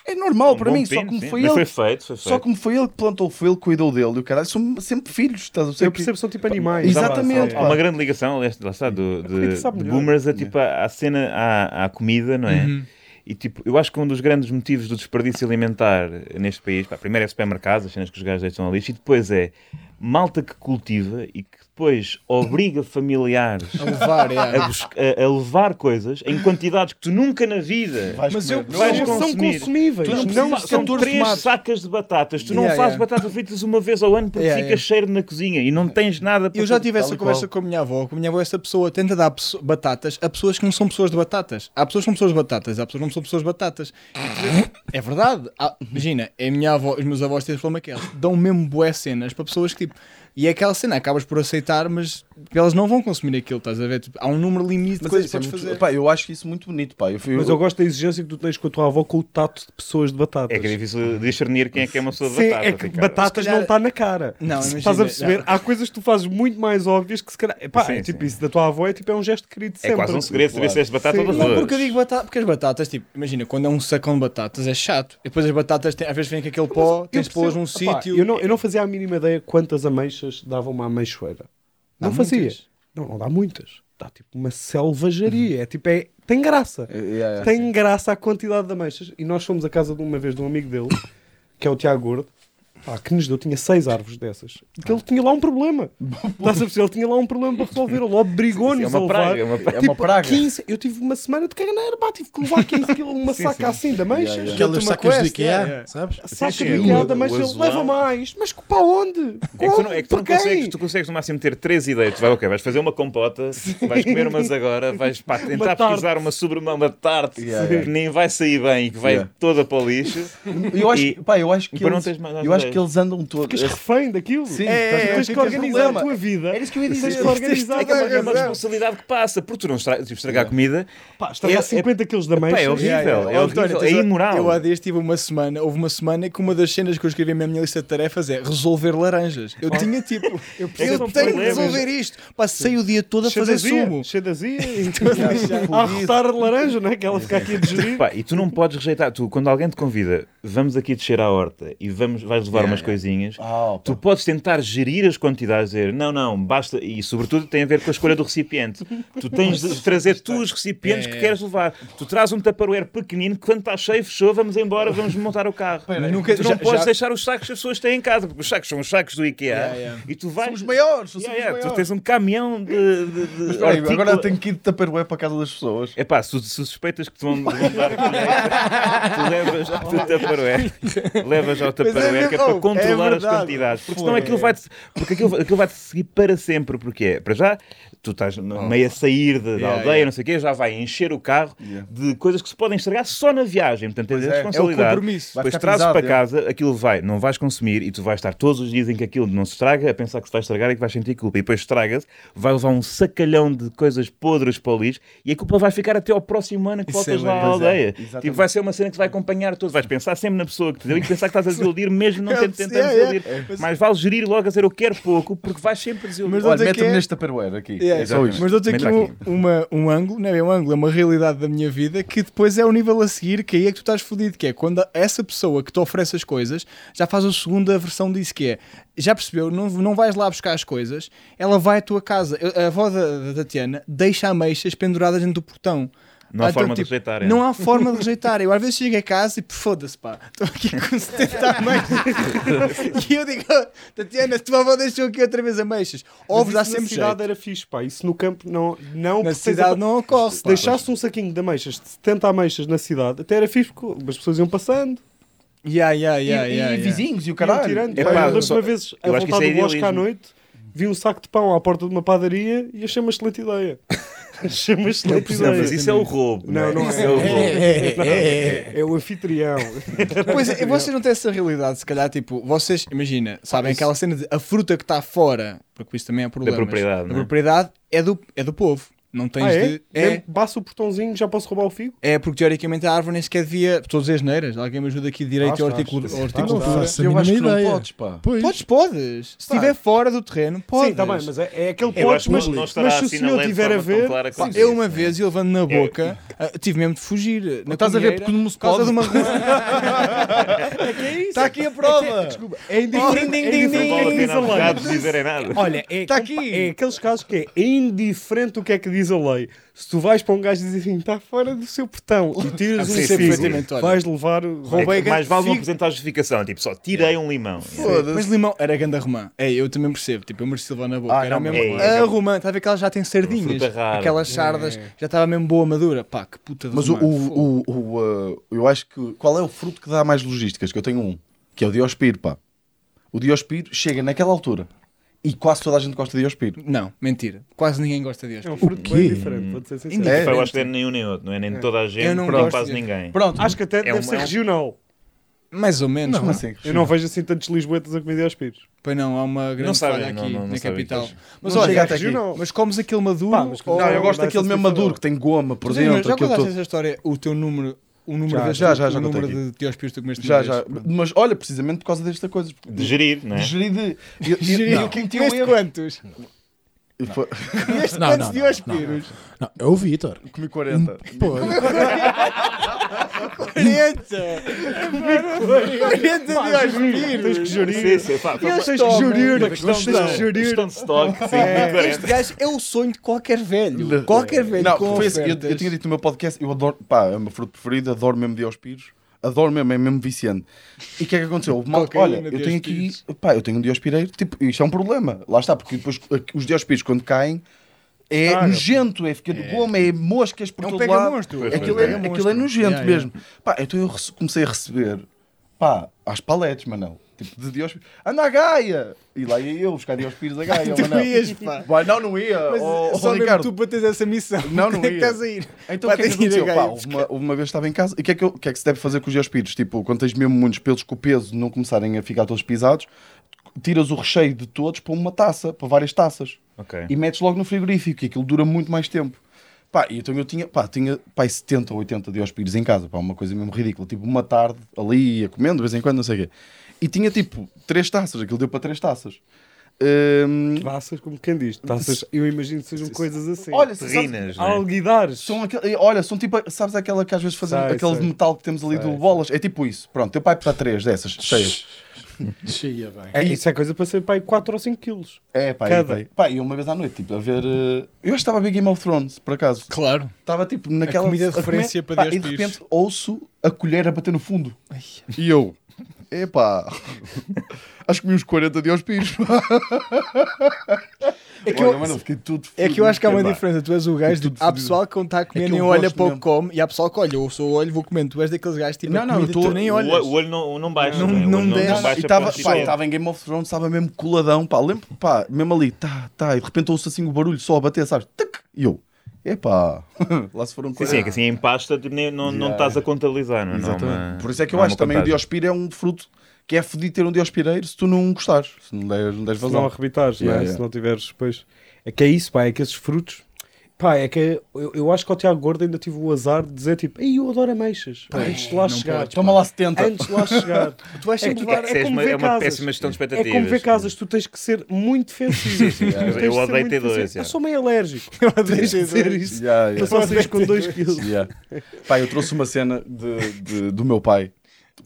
É normal Um para mim, só pino, como sim. foi Mas ele. foi feito, foi feito. Só como foi ele que plantou, foi ele que cuidou dele e o caralho, são sempre filhos, estás a perceber? Eu percebo, são tipo animais. Exatamente, Há uma grande ligação, aliás, lá está, do, Como é que de, de boomers a, tipo, à, cena, à, à comida, não é? Uhum. E tipo, eu acho que um dos grandes motivos do desperdício alimentar neste país, pá, primeiro é supermercados, as cenas que os gajos deixam a lixo, e depois é malta que cultiva e que depois obriga familiares A levar, é. a, a- a levar coisas em quantidades que tu nunca na vida Vais Mas comer. eu- Não, vais Não são consumir. consumíveis. Tu não Não, são 14 três tomates. sacas de batatas. Tu não Yeah, fazes yeah. batatas fritas uma vez ao ano porque Yeah, fica yeah. cheiro na cozinha e não tens nada para Eu já tive essa conversa qual. com a minha avó. Com a minha avó, essa pessoa tenta dar batatas a pessoas que não são pessoas de batatas. Há pessoas que são pessoas de batatas, há pessoas que não são pessoas de batatas. É verdade. Há- imagina, é a minha avó, os meus avós têm problema que eles dão mesmo boas cenas para pessoas que tipo. E é aquela cena, acabas por aceitar, mas elas não vão consumir aquilo, estás a ver? Tipo, há um número limite de Mas coisas que é podes muito- fazer. pá, eu acho isso muito bonito, pá. Eu fui, Mas eu gosto da exigência que tu tens com a tua avó com o tato de pessoas de batatas. É que é difícil discernir quem é que é uma pessoa de Sim, batata. é que Ricardo. batatas calhar- não está na cara. Não, Estás imagina, a perceber? não. Há coisas que tu fazes muito mais óbvias que se calhar. Epá, Sim, é tipo sim. isso da tua avó é tipo é um gesto querido É sempre. quase um segredo saber se és batata Sim. ou Não, porque eu digo batata, porque as batatas, tipo, imagina, quando é um sacão de batatas é chato. E depois as batatas, têm, às vezes vem com aquele pó, Eu tens de pô-las num sítio. Eu não, eu não fazia a mínima ideia quantas ameixas dava uma ameixoeira. Não fazia. Não, não dá muitas. Dá tipo uma selvageria. É tipo, é, tem graça. É, é, é. Tem graça a quantidade de ameixas. E nós fomos à casa de uma vez de um amigo dele, que é o Tiago Gordo, pá, que nos deu, tinha seis árvores dessas. Que ele tinha lá um problema. Estás a perceber? Ele tinha lá um problema para resolver. Ele obrigou-nos é a uma levar. praga. É uma praga. É uma Tipo, praga. 15, eu tive uma semana de caganeira, pá, tive que levar 15 quilos, uma Sim, saca sim. assim de ameixas. Yeah, yeah. Aquelas uma sacas de quest, IKEA, é, é. sabes? Saca Sim, de piada, o- mas o ele leva mais. Mas para onde? É que tu não, é que tu não consegues, tu consegues no máximo ter três ideias. Tu vai, ok, vais fazer uma compota, vais comer umas agora, vais pá, tentar Uma pesquisar uma sobre uma, uma tarte Yeah, yeah. que nem vai sair bem e que vai Yeah. toda para o lixo. Eu acho, E- pá, eu acho que eu acho que eles andam todos. Ficas refém daquilo. Sim, é, ver? tens que organizar a tua vida. Era isso que eu ia Tens dizer. que organizar É é uma, é responsabilidade que passa, porque tu não tipo, estragar comida Pá, estragar É- é- 50 quilos de Pá, é horrível, é horrível, é tens imoral. Eu há dias tive uma semana, houve uma semana que uma das cenas que eu escrevi na minha lista de tarefas é resolver laranjas. Eu tinha tipo, eu, tenho que resolver isto. Passei o dia todo a fazer sumo. cheio de azia, e a arrotar de laranja, não é? Que ela fica aqui a digerir. E tu não podes rejeitar. Tu, quando alguém te convida, vamos aqui descer à horta e vamos, vais levar Yeah, umas yeah. coisinhas, opa. tu podes tentar gerir as quantidades, dizer não, não, basta. E sobretudo tem a ver com a escolha do recipiente. Tu tens de trazer tu os recipientes É. que queres levar. Tu traz um tupperware pequenino que quando está cheio, fechou, vamos embora, vamos montar o carro. Nunca- tu não já- podes já- deixar os sacos que as pessoas têm em casa, porque os sacos são os sacos do IKEA Yeah, yeah. e tu vais. Somos maiores, somos Yeah, yeah, tu maiores. tens um caminhão de. de, de Espera aí, artículo- agora tenho que ir de Tupperware para a casa das pessoas. é pá, se, se suspeitas que te vão, vão dar a colheita, tu levas ao teu Tupperware, levas ao Mas para controlar é as quantidades. Porque senão aquilo vai-te porque aquilo, aquilo vai-te seguir para sempre. Porque é, para já, tu estás no- meio a sair da, Yeah, aldeia, yeah. não sei o quê, já vai encher o carro Yeah. de coisas que se podem estragar só na viagem. Portanto, tens Pois a é. É responsabilidade. compromisso. Vai Depois ficar trazes para é. casa, aquilo vai, não vais consumir e tu vais estar todos os dias em que aquilo não se estraga, a pensar que se vai estragar e que vais sentir culpa. E depois estraga-se, vai levar um sacalhão de coisas podres para o lixo e a culpa vai ficar até ao próximo ano que Isso voltas é lá à é, aldeia. exatamente. tipo, vai ser uma cena que vai acompanhar todos. Vais pensar sempre na pessoa que te deu e pensar que estás a desiludir mesmo não tendo tentando desiludir. Mas vale gerir logo a dizer eu quero pouco porque vais sempre desiludir. Olha, é- neste Tupperware aqui. Yeah. É. Mas dou-te aqui, um, aqui. uma, um ângulo, não é bem um ângulo, é uma realidade da minha vida que depois é o nível a seguir que aí é que tu estás fodido, que é quando essa pessoa que te oferece as coisas já faz a segunda versão disso, que é, já percebeu, não, não vais lá buscar as coisas, ela vai à tua casa. Eu- A avó da, da Tatiana deixa ameixas penduradas dentro do portão. Não há Ah, então, forma de tipo, rejeitar, é. Não há forma de rejeitar. Eu às vezes chego a casa e foda-se, pá, estou aqui com 70 ameixas. e eu digo, "Oh, Tatiana, tua avó deixou aqui outra vez ameixas. Ovos isso sempre na cidade jeito. era fixe, pá. Isso no campo não. não Na cidade a- não ocorre. Se pá. deixasse um saquinho de ameixas, de 70 ameixas na cidade, até era fixe porque as pessoas iam passando, Yeah, yeah, yeah, e, yeah, e yeah. vizinhos e o caralho. tirando. É Pá, pá, eu lembro uma vez a eu acho que voltar isso do é bosque à noite, vi um saco de pão à porta de uma padaria e achei uma excelente ideia. achei uma excelente Não, mas ideia. isso é o roubo. Não, não Isso é. o roubo. É, é o anfitrião. Pois é, vocês não têm essa realidade, se calhar, tipo, vocês, imagina, sabem aquela cena de a fruta que está fora, porque isso também é problema. propriedade, A é? propriedade é do, é do povo. Não tens Ah, é? de. É, Basta o portãozinho, já posso roubar o figo? é porque teoricamente a árvore nem sequer devia. Estou a dizer asneiras. Alguém me ajuda aqui de direito Acho, e Não horticultura. Eu acho que não podes, pá. Pois. Podes, podes. Se estiver fora do terreno, podes. Sim, está bem, mas é, é aquele Eu pote, que mas, não, não mas estará se o assim senhor lei de tiver a ver, Pá, eu isso, uma vez, eu levando na boca, ah, tive mesmo de fugir. Na Estás a ver porque não se pode. de uma rua. Está aqui a prova. é indiferente, Ding, é indiferente Não que é que a. Olha, é, Tá é aqueles casos que é indiferente o que é que diz a lei. Se tu vais para um gajo e dizes assim, está fora do seu portão e tiras Ah, um sim, figo, vais levar o... Roubei É mais vale não apresentar a justificação. Tipo, só tirei um limão. Mas limão era ganda romã. É, eu também percebo. Tipo, eu mereci levar na boca. Ah, era não, mesmo mas- é, a romã. Está a ver que ela já tem sardinhas. Aquelas sardas. Já estava mesmo boa madura. Pá, que puta de Mas o, romã. o, o, o, uh, eu acho que. Qual é o fruto que dá mais logísticas? Que eu tenho um, que é o Diospiro, pá. O Diospiro chega naquela altura e quase toda a gente gosta de Diospiro. Não, mentira. Quase ninguém gosta de É um fruto quê? bem diferente, vou ser sincero. É? Eu acho que não é nenhum nem outro, não é nem de toda a gente, Eu não nem gosto quase de- ninguém. Pronto. Acho que até deve um- ser é um- regional. Mais ou menos. Como pá. assim? Eu não vejo assim tantos lisboetas a comer aspiros. Pois não, há uma grande Não sabem, falha aqui não- não- não na capital. que Mas Não olha, chega é até aqui. mas comes aquele maduro. Pá, mas ou- Não, eu gosto daquele mesmo maduro que tem goma por dentro. já contaste essa história? O teu número. O número Já, vezes já, já, já o número aqui. de Diospírios que tu comeste Já, já. vez. Mas olha, precisamente por causa desta coisa. De gerir, não é? De gerir de. eu- Gerir, não, comeste erro- quantos? E foi- Comeste Não, quantos não, Diospírios? Não, é o Vitor. Comi 40. Pô, 40! 40 Diospírios! Tens que gerir. Sim, sim, pá, Tens que gerir. Uma questão Tens de que gerir. questão de stock, sim, É, este 40. gajo é o sonho de qualquer velho. Qualquer velho Não, com foi assim, eu, eu tinha dito no meu podcast, eu adoro, pá, é o meu fruto preferido, adoro mesmo Diospiros. Adoro mesmo, é mesmo viciante. E o que é que aconteceu? Mal- olha, eu tenho aqui, pá, eu tenho um diospireiro, tipo, isto é um problema. Lá está, porque depois os diospiros quando caem é nojento, é fica de goma, é moscas por É um todo lado. monstro. Aquilo, é, é. aquilo é nojento Yeah, mesmo. Pá, então eu comecei a receber, pá, às paletes, Manel. Tipo, de Diospiros. Anda à Gaia! E lá ia eu buscar Diospiros a Gaia, Tu Manel. ias, pá. Vai, não, não ia. Mas oh, oh, só mesmo Ricardo. tu para teres essa missão. Não, não Onde é que ia. estás a ir? Então o que é que a aconteceu? Pá, uma, uma vez estava em casa. E o que, é que, eu- que é que se deve fazer com os geospíritos? Tipo, quando tens mesmo muitos pelos com o peso não começarem a ficar todos pisados, tiras o recheio de todos para uma taça, para várias taças. Ok. E metes logo no frigorífico, e aquilo dura muito mais tempo. Pá, e então eu tinha, pá, tinha pá, aí 70 ou 80 diospírios em casa, pá, uma coisa mesmo ridícula. Tipo, uma tarde ali, ia comendo de vez em quando, não sei o quê. E tinha tipo três taças, aquilo deu para três taças. Hum, Taças, como quem diz. Taças, eu imagino que sejam coisas assim. olha, sabes- Terrinas, não é? Alguidares. São aquele, olha, são tipo, sabes aquela que às vezes fazem Sei, aquele sei. de metal que temos ali Sei, do bolas? É tipo isso. Pronto, teu pai está três dessas, cheias. cheia bem. É, isso é coisa para ser pai 4 ou 5 quilos. É, pá, Cada. e, pá, e uma vez à noite, tipo, a ver. eh, Eu acho que estava a ver Game of Thrones, por acaso. Claro. Estava tipo naquela. comida de a comer, referência para pá, E de repente ouço a colher a bater no fundo. E eu. Epá. acho que comi uns 40 de pires. É que, Olha, eu, mano, é que eu acho que há uma diferença. Tu és o gajo, tipo, há pessoal que quando está a comer que nem olha pouco mesmo. come, e há pessoal que olha, eu sou o olho, vou comendo. Tu és daqueles gajos, tipo, Não, não, tu nem O, olhas. o olho não, não baixa. Não- né? Não não, desce. não E baixa estava estava em Game of Thrones, estava mesmo coladão, pá, lembro, pá, mesmo ali, tá, tá, e de repente ouço assim o barulho só a bater, sabes? Tac, e eu, epá, lá se foram Sim, coisas. sim, é que assim em pasta tipo, nem- não, não Yeah. estás a contabilizar. Não, é? Não, Exatamente. uma- Por isso é que eu não há acho também o diospiro é um fruto que é fedido ter um diospireiro se tu não gostares, se não deres, não deres Se não vazão. arrebitares, Yeah, né? yeah. se não tiveres depois. É que é isso, pá, é que esses frutos. Pá, é que eu, eu acho que ao Tiago Gordo ainda tive o azar de dizer tipo, ei, eu adoro ameixas. Pá, antes de lá chegar. podes, Toma lá 70. Antes de lá chegar. Tu vais É sempre que- levar. Isso é como uma- ver é uma casas. péssima gestão de É expectativas. como ver casas, tu tens que ser muito defensivo. sim, de eu odeio ter dois, é. Eu sou meio alérgico. Eu odeio dizer isso. Yeah, Eu yeah. só saís com 2 quilos. Yeah. Pá, eu trouxe uma cena de, de- do meu pai.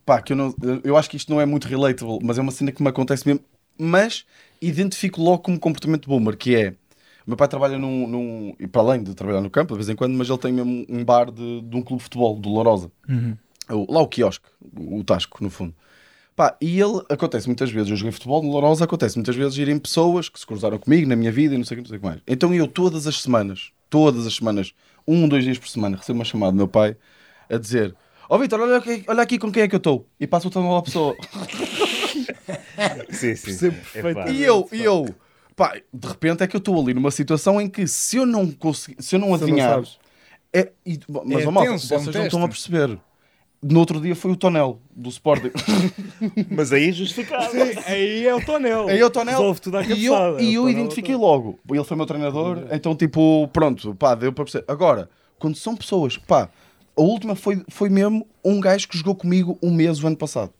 Pá, que eu, não, eu acho que isto não é muito relatable, mas é uma cena que me acontece mesmo. Mas identifico logo como comportamento boomer, que é... O meu pai trabalha num, num- E para além de trabalhar no campo, de vez em quando, mas ele tem mesmo um bar de, de um clube de futebol, do Lourosa. O- Lá o quiosque, o, Tasco, no fundo. Pá, e ele, acontece muitas vezes, eu joguei futebol no Lourosa, acontece muitas vezes irem pessoas que se cruzaram comigo na minha vida e não sei o que, não sei o que mais. Então eu todas as semanas, todas as semanas, um, dois dias por semana, recebo uma chamada do meu pai a dizer Ó Vitor, olha, aqui- olha aqui com quem é que eu estou. E passa o telemóvel à pessoa. Sim, sim. É. E eu, e eu, pá, de repente é que eu estou ali numa situação em que se eu não conseguir, se eu não adivinhar, é, e- mas É ó, malta, tenso, é um vocês não estão a perceber. No outro dia foi o Tonel, do Sporting. Mas aí é justificado. Aí é o tonel. Aí eu estou nela. Resolve tudo à E eu, e É o eu tonel, identifiquei é o tonel. logo. Ele foi meu treinador, então tipo, pronto, pá, deu para perceber. Agora, quando são pessoas, pá, a última foi, foi mesmo um gajo que jogou comigo um mês o ano passado.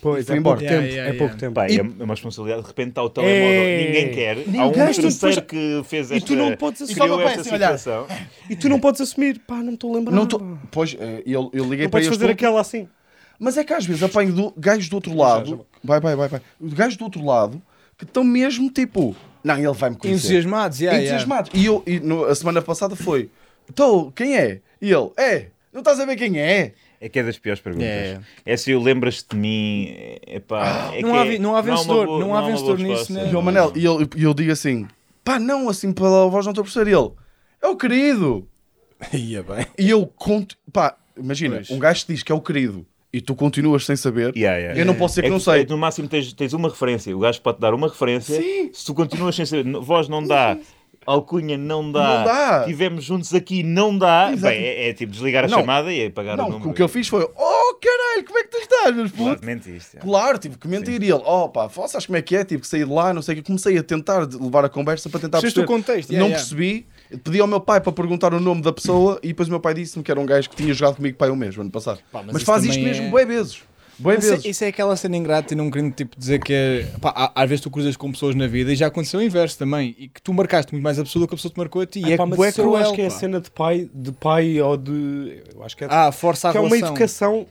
Pois, foi é embora. pouco Yeah, tempo. yeah, é pouco yeah. tempo. E- é uma responsabilidade. De repente está o telemóvel, É. ninguém quer. Há um Ninguém. terceiro Depois- que fez E esta. tu não podes E assumir. só criou pai esta assim, olhar. situação. E tu não podes assumir. Pá, não me estou a lembrar. Não tô, pois, eh, eu, eu liguei Não para podes fazer outro, aquela assim. Mas é que às vezes apanho do, gajos do outro lado. Vai, vai, vai, vai. Gajos do outro lado que estão mesmo tipo. Não, ele vai me conhecer. Entusiasmados, yeah, yeah. Entusiasmados. E eu, e no- a semana passada foi. Então, quem é? E ele, é. Não estás a ver quem é? É que é das piores perguntas. É. É, se eu lembras de mim. É, pá, é Não que há é- não há vencedor, boa- não há boa vencedor nisso, né? E o Manel, e eu, eu digo assim: pá, não, assim pela voz não estou a perceber. E ele, é o querido. Ia bem. E eu conto, pá, imagina, Pois. um gajo te diz que é o querido e tu continuas sem saber. Yeah, yeah. Eu não posso dizer que É não sei. é, no máximo tens, tens uma referência. O gajo pode dar uma referência. Sim. Se tu continuas sem saber, voz não dá, alcunha não dá, Não dá. tivemos juntos aqui, não dá. Exato. Bem, é, é tipo desligar a Não. chamada e apagar o Não, número. o que eu fiz foi: oh caralho, como é que tu estás, meus putos? Claro, mentiste. é. Claro, tive que mentir. E ele, oh pá, sabes como é que é? Tive que sair de lá, não sei o que. Comecei a tentar levar a conversa para tentar perceber. o contexto, yeah, não yeah. percebi. Pedi ao meu pai para perguntar o nome da pessoa e depois o meu pai disse-me que era um gajo que tinha jogado comigo pai um mês, o ano passado. Pá, mas mas faz isto mesmo é- bué vezes. Bué Isso, vezes. é- isso é aquela cena ingrata e não querendo tipo, dizer que é. Pá, às vezes tu cruzas com pessoas na vida e já aconteceu o inverso também. E que tu marcaste muito mais a pessoa do que a pessoa te marcou a ti. E Ah, é pá, que mas isso eu cruel. acho que é a cena de pai, de pai ou de. Eu acho que é, Ah, força a que é uma educação.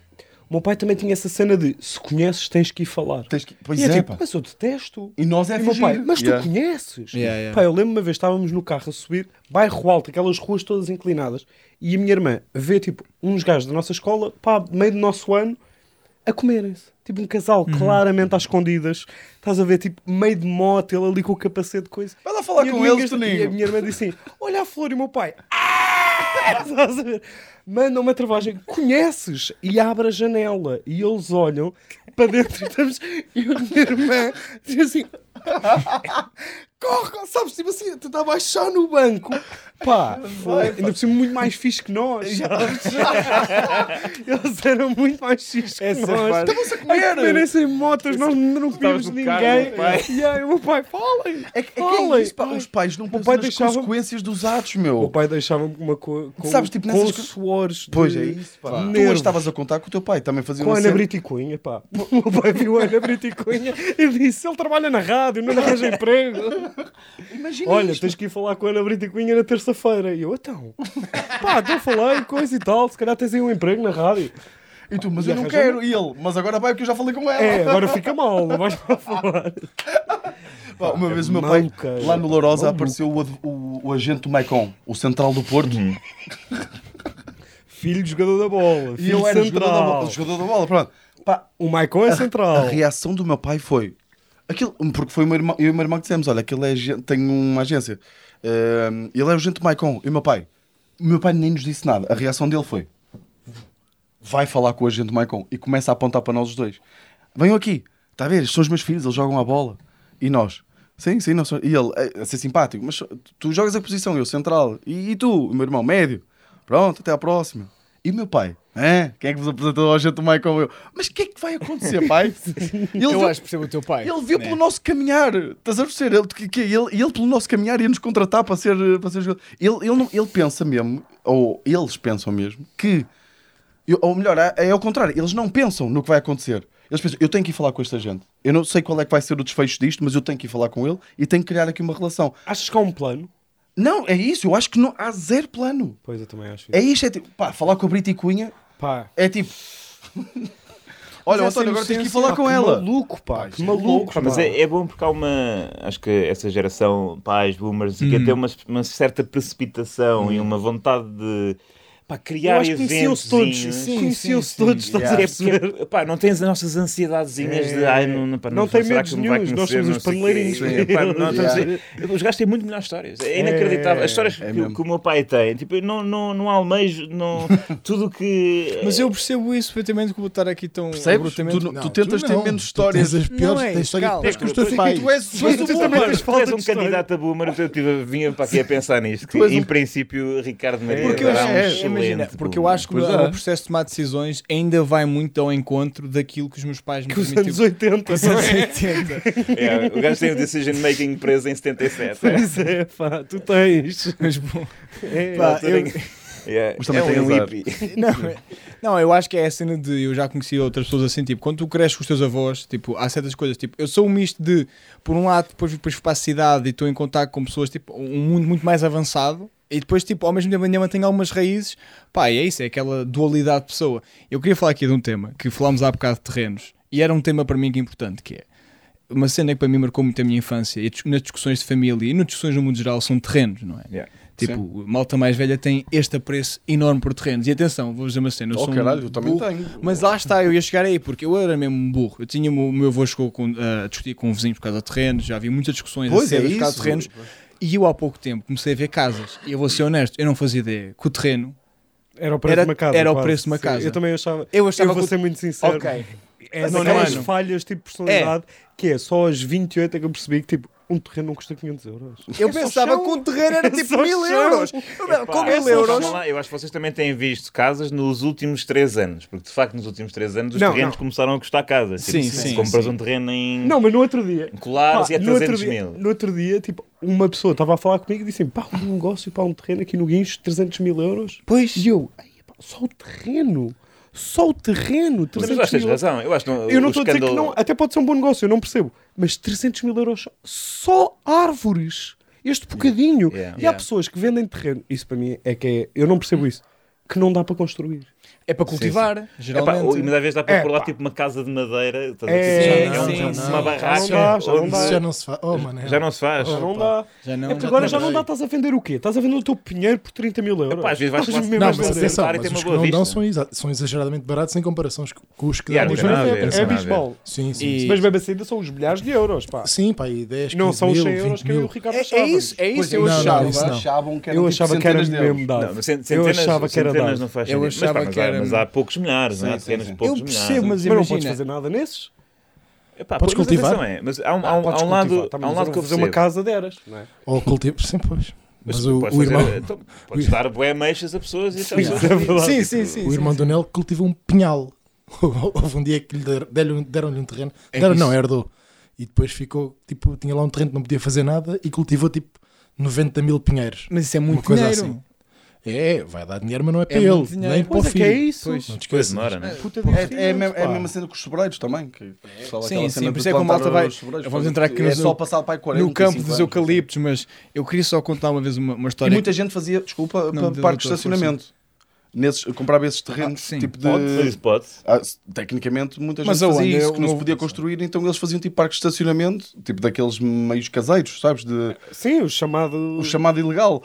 O meu pai também tinha essa cena de se conheces, tens que ir falar. Tens que- Pois e é, é, tipo, mas eu detesto. E nós é E fugir. pai, mas Yeah. tu conheces? Yeah, yeah. Pá, eu lembro uma vez, estávamos no carro a subir, bairro alto, aquelas ruas todas inclinadas, e a minha irmã vê, tipo, uns gajos da nossa escola, pá, meio do nosso ano, a comerem-se. Tipo, um casal Uhum. claramente às escondidas. Estás a ver, tipo, meio de moto, ele ali com o capacete de coisa. Vai lá falar E com eles, E a Toninho. minha irmã disse assim, olha a flor e o meu pai, "Ah!" Estás a ver? Manda uma travagem, conheces? E abre a janela. E eles olham para dentro e estamos... E a minha irmã diz assim... Corre, sabes, tipo assim, tentar baixar no banco. Pá, foi, ainda por cima muito mais fixe que nós? Eles eram muito mais fixes que Essa nós. parte. Estavam-se a A comer. comerem-se em motas, nós não no ninguém. carro, meu pai. E aí o meu pai, falem, É que é, que falem. é isso, pá. Os pais não pensam pai nas deixava- consequências dos atos, O meu meu. pai deixava-me com uma co com, Sabes, tipo, com nessas co- suores de Pois é isso, pá. Tu hoje estavas a contar que o teu pai também fazia Com a uma Ana cena. Brito e Cunha, pá. O meu pai viu a Ana Brito e Cunha e disse: ele trabalha na rádio, não arranja emprego. Imagina Olha, isto. tens que ir falar com a Ana Brito e Cunha na terça-feira. E eu, então, pá, então falei, coisa e tal. Se calhar tens aí um emprego na rádio. E tu, mas E eu não quero. E ele, mas agora vai porque eu já falei com ela. É, agora fica mal, não vais lá falar. Pá, uma vez o meu pai, lá no Lourosa, apareceu o, o- o agente do Maicon, o central do Porto. Filho de jogador da bola, E filho eu era jogador da, central. bola, jogador da bola. Pronto. Pá, O Maicon é central. a reação do meu pai foi: Aquilo, porque foi o meu irmão, eu e o meu irmão que dissemos: olha, aquele é, tem uma agência. Ehm, ele é o agente Maicon. E o meu pai? O meu pai nem nos disse nada. A reação dele foi: vai falar com o agente Maicon e começa a apontar para nós os dois. Venham aqui, está a ver? Estes são os meus filhos, eles jogam a bola. E nós? Sim, sim, nós E ele, a, a ser simpático, mas tu jogas a posição, eu central. E, e tu, o meu irmão, médio. Pronto, até à próxima. E o meu pai? É? Quem é que vos apresentou ao agente Maicon? Eu, mas o que é que vai acontecer, pai? Ele Eu viu- acho que percebo o teu pai. ele viu né? pelo nosso caminhar. Estás a perceber? Ele, que, que, ele, ele pelo nosso caminhar ia nos contratar para ser, para ser jogador. Ele, ele, não- ele pensa mesmo, ou eles pensam mesmo, que. ou melhor, é, é ao contrário, eles não pensam no que vai acontecer. Eles pensam, eu tenho que ir falar com esta gente. Eu não sei qual é que vai ser o desfecho disto, mas eu tenho que ir falar com ele e tenho que criar aqui uma relação. Achas que há um plano? Não, é isso. Eu acho que não, há zero plano. Pois eu também acho. É isto. É tipo, pá, falar com a Brita e Cunha Pá. é tipo. Olha, Mas António, agora tens que ir falar Pá, com que ela. maluco, pá. Que maluco. Pá, mas é, é bom porque há uma. Acho que essa geração, pais, boomers, que tem uma, uma certa precipitação e uma vontade de pá, Eu criar acho que conheciam-se todos. eventos. Sim, Conheciam-se sim, todos, sim. estás Yeah. a É perceber? porque, pá, não tens as nossas ansiedadezinhas de ai, não, não, pá, Não tem será medos que me vai nenhuns, nós somos não os paneleirinhos. Pá, não, Yeah. Os gajos têm muito melhores histórias. É inacreditável. As histórias É que, mesmo. que o meu pai tem, tipo, não, não, não almejo não, tudo que. Mas eu percebo isso perfeitamente como estar aqui tão Percebes? Tu, Não, tu tentas tu ter não. menos histórias. as piores, Não é tens histórias piores que os teus Tu pais. Tu és, um candidato a boomer, eu tive, vinha para aqui a pensar nisto. Que, em princípio, Ricardo Maria Porque eu, é, imagina, porque eu acho que o, é. o processo de tomar decisões ainda vai muito ao encontro daquilo que os meus pais me Que os anos 80. Os anos 80. É, o gajo tem o decision making preso em 77. Pois é, pá, tu tens. Mas, bom, É, pá, eu- Yeah, Mas também é tem um azar. hippie. não, é- não, eu acho que é a cena de. Eu já conheci outras pessoas assim, tipo, quando tu cresces com os teus avós, tipo, há certas coisas, tipo, eu sou um misto de, por um lado, depois, depois fui para a cidade e estou em contato com pessoas, tipo, um mundo muito mais avançado. E depois, tipo, ao mesmo tempo ainda mantenho algumas raízes. Pá, e é isso, é aquela dualidade de pessoa. Eu queria falar aqui de um tema que falámos há bocado de terrenos. E era um tema para mim que é importante, que é uma cena que para mim marcou muito a minha infância e nas discussões de família e nas discussões no mundo geral são terrenos, não é? Yeah. Tipo, malta mais velha tem este apreço enorme por terrenos. E atenção, vou dizer uma cena. Eu Oh sou um caralho, eu também burro, tenho. Mas lá está, eu ia chegar aí, porque eu era mesmo um burro. Eu tinha, o meu avô chegou com, ah, a discutir com vizinhos por causa de terrenos, já havia muitas discussões Pois é acesas por causa de terrenos. E eu há pouco tempo comecei a ver casas. E eu vou ser honesto, eu não fazia ideia que o terreno. Era o preço Era- de uma casa. era o quase. preço de uma Sim, casa. Eu também achava. Eu achava Eu vou que o- ser muito sincero. Ok. É daquelas é. falhas tipo personalidade que é só aos 28 é que eu percebi que tipo um terreno não custa 500 euros. Eu É pensava que um terreno era É tipo só mil chão. euros. Eu, Epá, com é mil só- euros. eu acho que vocês também têm visto casas nos últimos 3 anos, porque de facto nos últimos 3 anos os Não, terrenos não. começaram a custar casas. Sim, tipo, sim, se compras sim. um terreno em Não, mas no outro dia. colares Pá, e é no, outro 300 dia mil. no outro dia, tipo, uma pessoa estava a falar comigo e disse pá, um negócio para um terreno aqui no Guincho, 300 mil euros. Pois. E eu, "Ai, pá, só o terreno. Só o terreno. Mas 300 eu acho que tens razão. Eu acho que não- Eu não estou a dizer que escândalo- não, até pode ser um bom negócio, eu não percebo. Mas 300 mil euros só, árvores. Este bocadinho. Yeah. E há Yeah. pessoas que vendem terreno. Isso para mim é que é. Eu não percebo isso. Que não dá para construir. É para cultivar, Epá, geralmente. ou- e muitas vezes dá para É, pôr lá pá. tipo uma casa de madeira, estás É, sim, é um- sim, uma sim. barraca. Já não dá, já não onde- já não se faz. Oh, mano, Já não se faz. Já não dá. Já não. É porque agora já não dá. estás a vender o quê? Estás a vender o teu pinheiro por 30 mil euros. Epá, às vezes vais mesmo Não, a mas vender. atenção, e mas os que não dão são, exa- são exageradamente baratos em comparação com os que Yeah, dão. É, ver. bisbal. Sim, sim. E- sim. Mas mesmo assim ainda são os milhares de euros, pá. Sim, pá, e 10, Não 15 são os mil, 100 euros 20 que o mil. Ricardo É, é isso, é isso. Eu achava. que eram Eu achava que era mesmo dado. Mas Eu achava que era centenas dado. não faz Eu sentido. Mas, achava mas, que era- mas há poucos milhares, não é? Sim, Há terrenos sim, de sim. poucos Eu milhares. percebo, mas Mas não podes imagina. fazer nada nesses. Epá, Podes mas cultivar? É, mas há um, há um, Podes há um lado, cultivar, há mas um eu lado vou que eu fazer uma casa deras. Não é? Ou cultivo, sim, pois. Mas o, Podes o fazer- irmão, então, podes dar bué meixas a pessoas e achar Isso é. Sim, sim, sim. o irmão sim, do Nel cultiva um pinhal. Houve um dia que lhe der- deram- deram-lhe um terreno. É Deram, não, herdou. E depois ficou, tipo, tinha lá um terreno que não podia fazer nada e cultivou, tipo, 90 mil pinheiros. Mas isso é Uma muito coisa dinheiro. assim. É, vai dar dinheiro, mas não é para muito ele, dinheiro. nem para o Pois é que filho. é isso. Pois. Não te esqueças. não é? Puta de É, é, a mesma- é a pá. mesma cena com os sobreiros também. Que, Sim, aquela sim, cena por de isso é que a plantar malta vai- os sobreiros, vamos entrar aqui é no- só passar para aí 40, No campo 50 dos anos, eucaliptos, mas eu queria só contar uma vez uma, uma história. E muita gente fazia, desculpa, Não, para parque de tua estacionamento. Nesses, comprava esses terrenos, Ah, sim. tipo de... Pode, pode. Ah, tecnicamente, muita gente Mas fazia isso, que não se podia construir, então eles faziam tipo parques de estacionamento, tipo daqueles meios caseiros, sabes? De, Sim, o chamado. o chamado ilegal.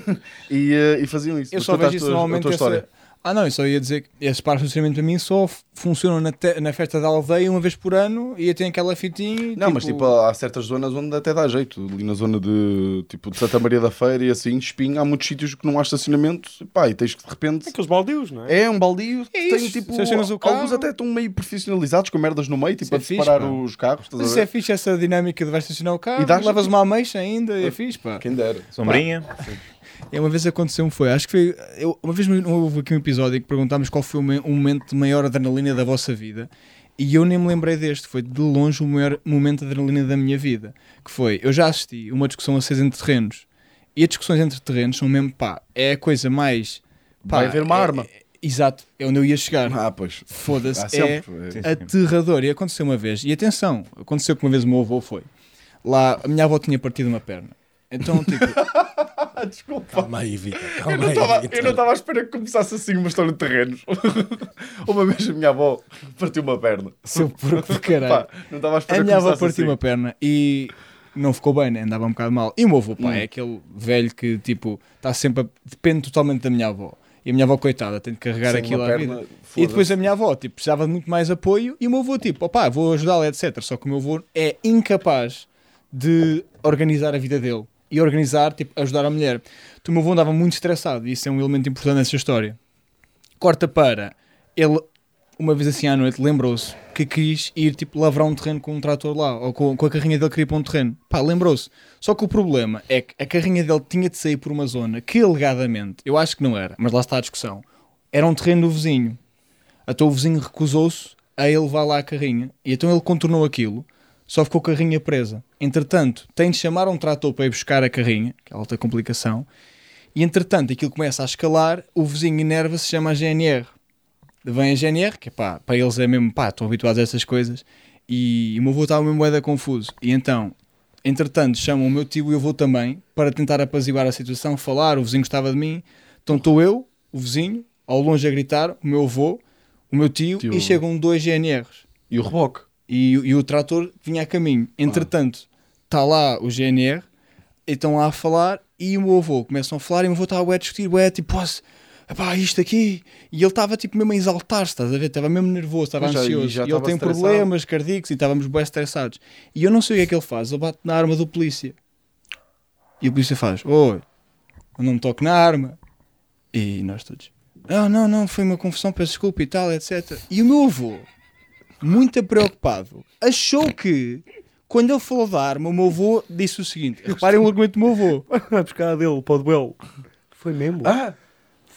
e, eh, e faziam isso. Eu Mas só vejo isso normalmente. tua essa- história. Ah, não, eu só ia dizer que esses parques de estacionamento para mim só funcionam na, na festa da aldeia uma vez por ano e tem aquela fitinha. e, Não, mas tipo, há certas zonas onde até dá jeito. Ali na zona de tipo de Santa Maria da Feira e assim, espinho, há muitos sítios que não há estacionamento pá, e tens que de repente. Aqueles baldios, não é? É um baldio, É tem isso, tipo. estacionas o carro. Alguns até estão meio profissionalizados com merdas no meio, tipo a é fixe, separar pá. os carros. Mas a isso é fixe, essa dinâmica de vais estacionar o carro, E levas uma ameixa ainda, é fixe, pá. Quem dera. Sombrinha. E uma vez aconteceu-me foi, acho que foi, eu, uma vez houve aqui um episódio em que perguntámos qual foi o me- o momento de maior adrenalina da vossa vida e eu nem me lembrei deste, foi de longe o maior momento de adrenalina da minha vida, que foi, eu já assisti uma discussão acesa entre terrenos e as discussões entre terrenos são mesmo, pá, é a coisa mais... Pá, Vai haver uma é- arma. é- exato, é onde eu ia chegar. Ah, pois. Foda-se, Há é sim. aterrador. E aconteceu uma vez. E atenção, aconteceu que uma vez o meu avô foi. Lá, a minha avó tinha partido uma perna. Então, tipo, Desculpa. Calma aí, Vitor. Eu não estava à espera que começasse assim uma história de terrenos. uma vez a minha avó partiu uma perna. seu porco do caralho. Pá, não estava à espera A minha avó partiu assim. uma perna e não ficou bem, né? andava um bocado mal. E o meu avô, pá, Hum. é aquele velho que, tipo, está sempre. A... depende totalmente da minha avó. E a minha avó, coitada, tem de carregar Sem aquilo à vida. E depois a minha avó, tipo, precisava de muito mais apoio. E o meu avô, tipo, opá, vou ajudá-la, etc. Só que o meu avô é incapaz de organizar a vida dele. E organizar, tipo, ajudar a mulher. Então o meu avô andava muito estressado. E isso é um elemento importante nessa história. Corta para ele, uma vez assim à noite, lembrou-se que quis ir, tipo, lavrar um terreno com um trator lá. Ou com, com a carrinha dele queria ir para um terreno. Pá, lembrou-se. Só que o problema é que a carrinha dele tinha de sair por uma zona que, alegadamente, eu acho que não era, mas lá está a discussão, era um terreno do vizinho. Então o vizinho recusou-se a ele levar lá a carrinha. E então ele contornou aquilo, só ficou a carrinha presa. Entretanto, tem de chamar um trator para ir buscar a carrinha, que é alta complicação. E entretanto, aquilo começa a escalar, o vizinho enerva-se, chama a GNR. Vem a GNR, que pá, para eles é mesmo, pá, estão habituados a essas coisas. E o meu avô estava mesmo bué da confuso. E então, entretanto, chamam o meu tio e eu vou também, para tentar apaziguar a situação, falar, o vizinho gostava de mim. Então estou eu, o vizinho, ao longe a gritar, o meu avô, o meu tio, Tio. e chegam dois GNRs. E o reboque. E, e o trator vinha a caminho. Entretanto, está lá o GNR, e estão lá a falar, e o meu avô começam a falar, e o meu avô estava a discutir, ué, tipo, "Posso- epá, isto aqui. E ele estava tipo mesmo a exaltar-se, estás a ver? Estava mesmo nervoso, estava já- ansioso. já E, ele tem estressado. problemas cardíacos e estávamos bem estressados. E eu não sei o que é que ele faz, ele bate na arma do polícia. E o polícia faz, oi, eu não me toque na arma. E nós todos, não, não, não, foi uma confusão, peço desculpa e tal, etc. E o meu avô, muito preocupado, achou que, quando ele falou da arma, o meu avô disse o seguinte: reparem o argumento do meu avô. Vai buscar a dele para o duelo. Foi mesmo? Ah!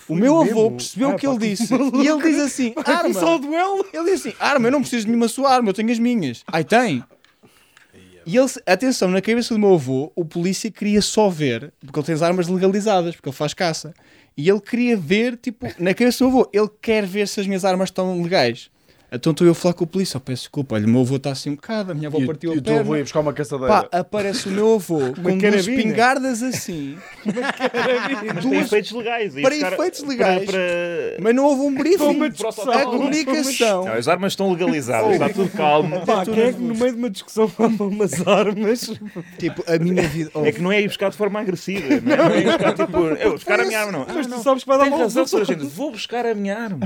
O meu mesmo? avô percebeu Ah, o que pá, ele que disse. E ele diz assim: Começou o arma. duelo? Ele diz assim: arma, eu não preciso de nenhuma sua arma, eu tenho as minhas. Ai, tem. E ele, atenção, na cabeça do meu avô, o polícia queria só ver, porque ele tem as armas legalizadas, porque ele faz caça. E ele queria ver, tipo, na cabeça do meu avô, ele quer ver se as minhas armas estão legais. Então estou eu a falar com o polícia, oh, peço desculpa, olha, o meu avô está assim um bocado, a minha avó E, partiu e a o teu avô perna. ia buscar uma caçadeira. Pá, aparece o meu avô com duas carabina. espingardas assim, Mas tem duas efeitos legais. e para efeitos legais. Para, para- mas não houve um briefing. uma discussão. A comunicação. Não, as armas estão legalizadas, está tudo calmo. Pá, quem é que no meio de uma discussão fala umas armas? Tipo, a minha vida. É que não é ir buscar de forma agressiva, não é, não é ir buscar tipo, eu buscar a minha arma, não. Mas Ah, tu não. sabes que vai dar mal razão, gente, vou buscar a minha arma.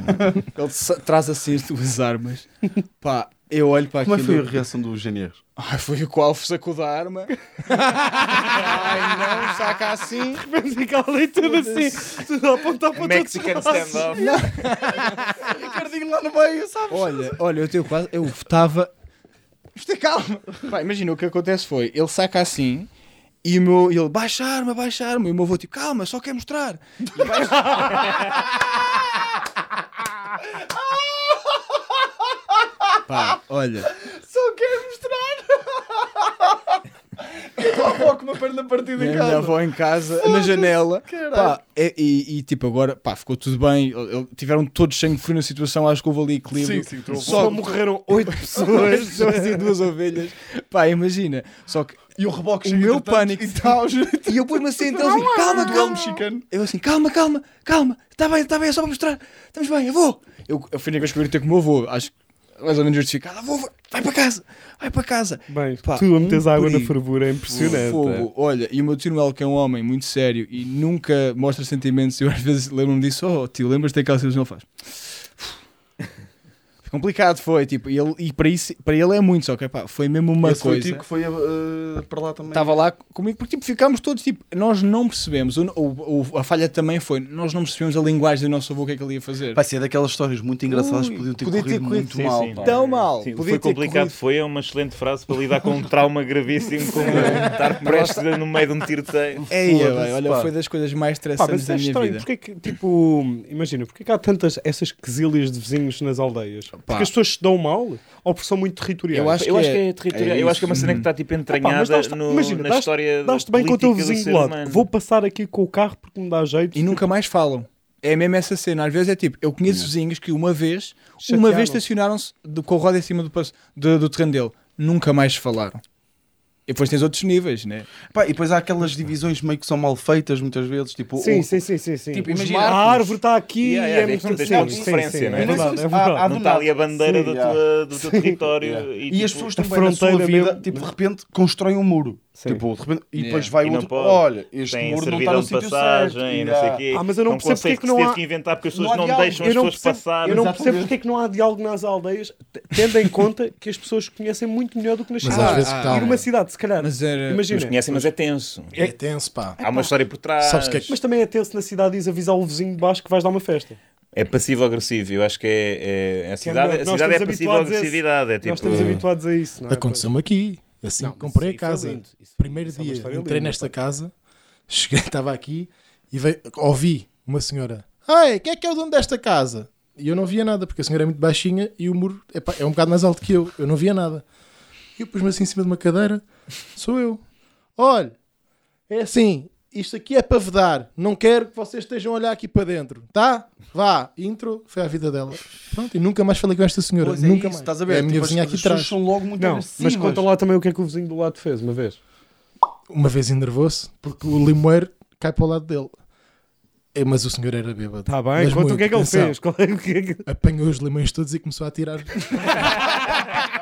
Ele traz assim as duas armas. Pá, eu olho para Como é aquilo. que foi a reação dos GNRs? Ai, foi o qual sacou da arma. Ai, não, saca assim. Fica ali tudo assim, tudo a apontar para Mexican standoff. Ricardinho lá no meio, sabes? Olha, olha, eu tenho quase. Eu estava. Isto é calma. Pá, imagina, o que acontece foi: ele saca assim. E o meu, ele baixa a arma, baixa a arma. E o meu avô, tipo, calma, só quer mostrar. E baixa- Pá, olha, Só quero mostrar. Eu avó com uma perna partida em a minha casa. avó em casa, na janela. Pá, e, e- e, tipo, agora pá, ficou tudo bem. Tiveram todos sangue frio na situação. Acho que houve ali equilíbrio. Sim, sim, avô. Só morreram oito pessoas. pessoas e duas ovelhas. Pá, imagina. Só que E o reboque o meu pânico e tal. E eu pus-me assim, então assim, calma, Duelo calma. mexicano. Eu assim, calma, calma, calma. Está bem, está bem, é só para mostrar. Estamos bem, eu vou. Eu, eu fui na vez que eu gritei com o meu avô. Acho que mais ou menos justificada. Vou, vai- vai para casa, vai para casa. Bem, Pá, tu a meteres um água na perigo. fervura é impressionante. Fogo. Olha, e o meu tio Noel, que é um homem muito sério e nunca mostra sentimentos, eu às vezes lembro-me disso, oh tio, lembras-te daquela situação que ele faz? Foi complicado, foi, tipo, e, ele, e para, isso, para ele é muito, só que pá, foi mesmo uma Esse foi o coisa. tio que foi uh, para lá também. Estava lá comigo, porque tipo, ficámos todos tipo, nós não percebemos, o, o- o- a falha também foi, nós não percebemos a linguagem do nosso avô, o que é que ele ia fazer. Vai ser daquelas histórias muito engraçadas que podiam ter podia ter corrido corrido, muito sim, mal. sim. Tão mal. Sim, Podia foi ter complicado, corrido. foi é uma excelente frase para lidar com um trauma gravíssimo, como estar prestes no meio de um tiroteio. Bem, olha, pá. foi das coisas mais estressantes da é minha estranho, vida. porque é que, tipo, imagina, porque é que há tantas, essas quesilhas de vizinhos nas aldeias? Porque as pessoas se dão mal ou porque são muito territoriais? Eu acho eu que acho é- que é territorial. é eu acho que é uma cena que está tipo entranhada dás-te- no, imagina, na história Dás-te bem com o teu vizinho do lado. humano. Vou passar aqui com o carro porque me dá jeito. E nunca mais falam. É mesmo essa cena. Às vezes é tipo, eu conheço vizinhos que uma vez, uma Chatearam-se. vez estacionaram-se com o roda em cima do, do, do terreno dele. Nunca mais falaram. E depois tens outros níveis, né? Pá, e depois há aquelas divisões meio que são mal feitas muitas vezes. Tipo, Sim, o- sim, sim, sim, sim. Tipo, imagina- marcos, a árvore está aqui Yeah, e yeah, é muito tens sim, logo sim, diferença, sim, não é é? verdade, é Há- verdade. há- Não está ali a bandeira Sim, da yeah. tua, do teu território. Yeah. E, E, tipo, as pessoas a também na sua fronteira vida, tipo, de repente constroem um muro. Sim. Tipo, de repente, e Yeah. depois vai E não outro. pode. Olha, este tem muro não está servidão no de sítio passagem certo. e não sei quê. Ah, mas eu não São percebo porque é que não há- que inventar porque as pessoas não não, deixam as não, pessoas percebo, passar. eu não percebo porque é que não há diálogo nas aldeias, tendo em conta que as pessoas conhecem muito melhor do que nas cidades. Ah. Ir numa cidade, se calhar, Mas era- imagina, Mas conhecem, mas é tenso. É tenso, pá. Há uma história por trás. Sabes que é que- mas também é tenso na cidade e avisar o vizinho de baixo que vais dar uma festa. É passivo-agressivo. Eu acho que é, é- a cidade, nós a cidade é passivo-agressiva. É tipo, Nós estamos habituados a isso, não é? Aconteceu-me aqui. Assim, Não, comprei a casa. Primeiro é dia, entrei linda, nesta pá. casa, cheguei, estava aqui e veio, ouvi uma senhora: Ai, quem é que é o dono desta casa? E eu não via nada, porque a senhora é muito baixinha e o muro epá, é um bocado mais alto que eu. Eu não via nada. E eu pus-me assim em cima de uma cadeira: Sou eu. Olha, é assim, isto aqui é para vedar. Não quero que vocês estejam a olhar aqui para dentro, tá? Vá, intro, foi a vida dela. Pronto, e nunca mais falei com esta senhora. Pois é nunca isso, mais. Estás a ver? É a minha Tipo, vizinha as- aqui atrás. são logo muito Não, mas conta lá também o que é que o vizinho do lado fez, uma vez. uma vez enervou-se porque o limoeiro cai para o lado dele. É, mas o senhor era bêbado. Está Tá bem, Mas conta muito, o que é que ele atenção. fez. Qual é o que é que- Apanhou os limões todos e começou a atirar.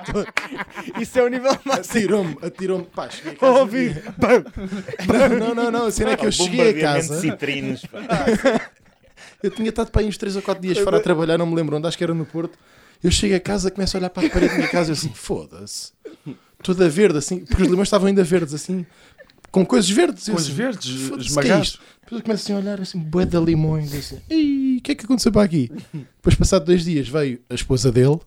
Isso é o nível máximo. Atirou-me, atirou-me. Pá, cheguei a casa. Ouvi. Bam. Não, não, não, não. A cena é que eu cheguei a casa. citrinos. pá. Eu tinha estado para aí uns 3 ou 4 dias fora a trabalhar, não me lembro onde, acho que era no Porto. Eu chego a casa, começo a olhar para a parede da minha casa e eu assim, foda-se. Toda verde, assim, porque os limões estavam ainda verdes, assim, com coisas verdes. Coisas assim, verdes, "Foda-se, que é? Depois eu começo assim a olhar, assim, bué de limões, assim, "Ih, o que é que aconteceu para aqui? Depois, passado dois dias, veio a esposa dele,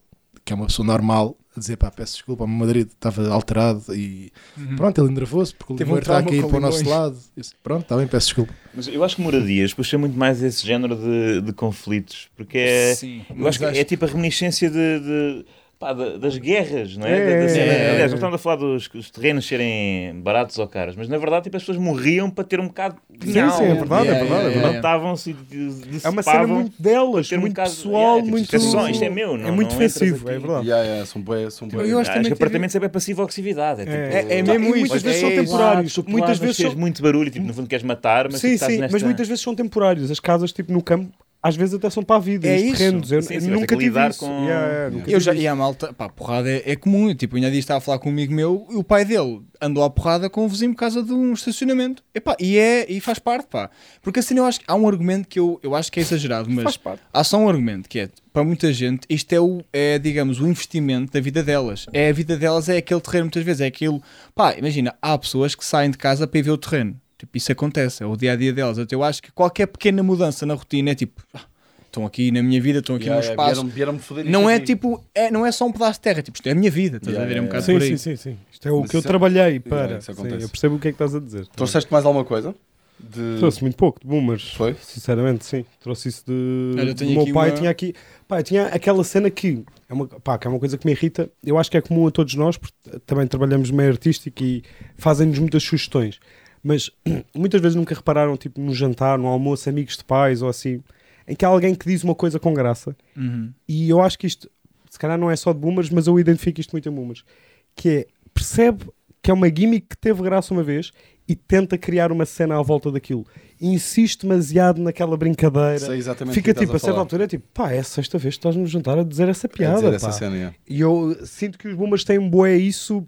que é uma pessoa normal, a dizer, pá, peço desculpa, o meu marido estava alterado e pronto, ele enervou-se porque o Teve um limoeiro está a cair para o nosso lado. Disse, pronto, está bem, peço desculpa. Mas eu acho que moradias puxa muito mais esse género de, de conflitos. Porque é. Sim, Eu acho que é tipo a reminiscência de, de- pá, da- das guerras, não é? É, Da- da cena- é, é. Aliás, não estamos a falar dos os terrenos serem baratos ou caros, mas na verdade tipo, as pessoas morriam para ter um bocado de pinhal. sim, é verdade, é verdade, é verdade. Matavam-se e É uma cena muito delas, ter um muito bocado- pessoal, yeah, tipo, muito. isto é só- isto é meu, não- É muito não defensivo, é verdade. Yeah, yeah, são bué, são bué. Eu acho que tive- apartamentos é bem passivo-agressividade. É, tipo, É- é mesmo isso, Muitas vezes é são temporários. Muitas vezes fez são. muito barulho, tipo, no fundo queres matar, mas Sim, tipo, estás sim, nesta... mas muitas vezes são temporários. As casas, tipo, no campo, às vezes até são para a vida. É isso. terrenos. Eu, Sim, eu sim, vais ter nunca tive lidar isso. com- Yeah, yeah, nunca Eu tive já, isso. e a malta, pá, porrada é, é comum. Tipo, ainda dia estava a falar com um amigo meu e o pai dele andou à porrada com o vizinho por causa de um estacionamento. Epá, e, é, e faz parte, pá. Porque assim eu acho que há um argumento que eu, eu acho que é exagerado, mas Faz parte. há só um argumento que é, para muita gente, isto é, o, é, digamos, o investimento da vida delas. É a vida delas, é aquele terreno muitas vezes, é aquilo. Pá, imagina, há pessoas que saem de casa para ir ver o terreno. Tipo, isso acontece, é o dia a dia delas. Eu acho que qualquer pequena mudança na rotina é tipo, ah, estão aqui na minha vida, estão aqui Yeah, no yeah, espaço. vieram- vieram-me foder Não é tipo, é, não é só um pedaço de terra, tipo, isto é a minha vida, estás Yeah, a ver? É um yeah, bocado Sim, por aí. sim, sim, sim. Isto é o Mas que eu é- trabalhei para. Yeah, Sim, eu percebo o que é que estás a dizer. Trouxeste mais alguma coisa? De... Trouxe muito pouco de boomers. Foi? Sinceramente, sim. Trouxe isso de. Olha, do meu pai uma- tinha aqui. Pá, tinha aquela cena que é uma, pá, que é uma coisa que me irrita. Eu acho que é comum a todos nós, porque também trabalhamos meio artístico e fazem-nos muitas sugestões. Mas muitas vezes nunca repararam, tipo, no jantar, no almoço, amigos de pais ou assim, em que há alguém que diz uma coisa com graça. Uhum. E eu acho que isto, se calhar não é só de boomers, mas eu identifico isto muito em boomers. Que é, percebe que é uma gimmick que teve graça uma vez e tenta criar uma cena à volta daquilo. Insiste demasiado naquela brincadeira. Sei exatamente Fica tipo, a estás certa altura, é tipo, pá, é a sexta vez que estás no jantar a dizer essa É piada. dizer essa cena, yeah. E eu sinto que os boomers têm boé isso,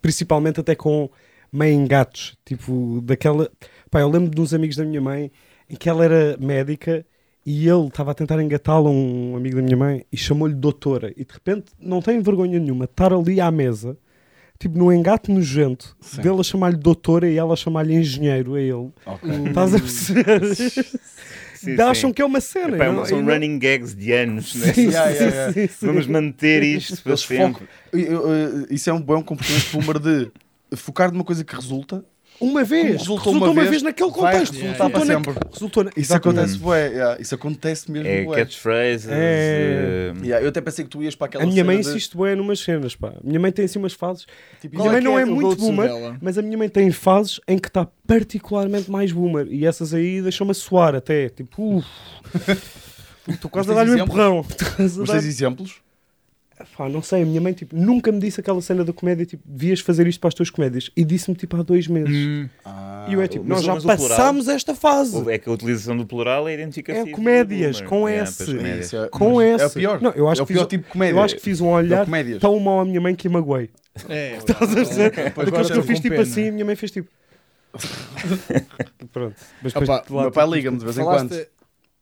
principalmente até com meio engatos. Tipo, daquela. Pá, eu lembro de uns amigos da minha mãe em que ela era médica e ele estava a tentar engatá-la, um amigo da minha mãe, e chamou-lhe doutora. E de repente não tem vergonha nenhuma estar ali à mesa, tipo, no engate nojento, Sim. dele a chamar-lhe doutora e ela a chamar-lhe engenheiro a ele. Ok. Estás a perceber? Sim, Acham sim. que é uma cena. Epá, é não- são não- running gags de anos, né? Sim, Yeah, yeah, yeah. sim, sim. Vamos manter isto para sempre. eu- Isso é um bom comportamento boomer de focar numa coisa que resulta. Uma vez. resultou Resultou uma uma vez, vez, naquele vai contexto. resultou, para na- sempre. resultou na- Isso acontece, bué, yeah, isso acontece mesmo. É catchphrases. É. eh, Yeah, eu até pensei que tu ias para aquela A minha mãe de- insiste bem numas cenas, pá. Minha mãe tem assim umas fases. tipo, Minha mãe é não é o muito boomer, dela? mas a minha mãe tem fases em que está particularmente mais boomer. E essas aí deixam-me a suar até. Tipo, uff. Estou quase a dar-lhe um empurrão. Mas tens exemplos? Pá, não sei, a minha mãe tipo, nunca me disse aquela cena da comédia, tipo, devias fazer isto para as tuas comédias. E disse-me tipo há dois meses. Hum. Ah, E eu é tipo, mas nós já o plural- passámos esta fase. É que a utilização do plural é identificativa. É comédias, do boomer. com Yeah, S. comédias. É- Com esse. É o pior. Não, eu acho é o que pior fiz- tipo de comédia. Eu acho que fiz um É olhar comédias. tão mau à minha mãe que a magoei. É, Estás a? Pois Daqueles que eu fiz tipo pena. assim e a minha mãe fez tipo. Pronto. Mas depois Opa, lá, meu pai tipo, liga-me de vez em quando.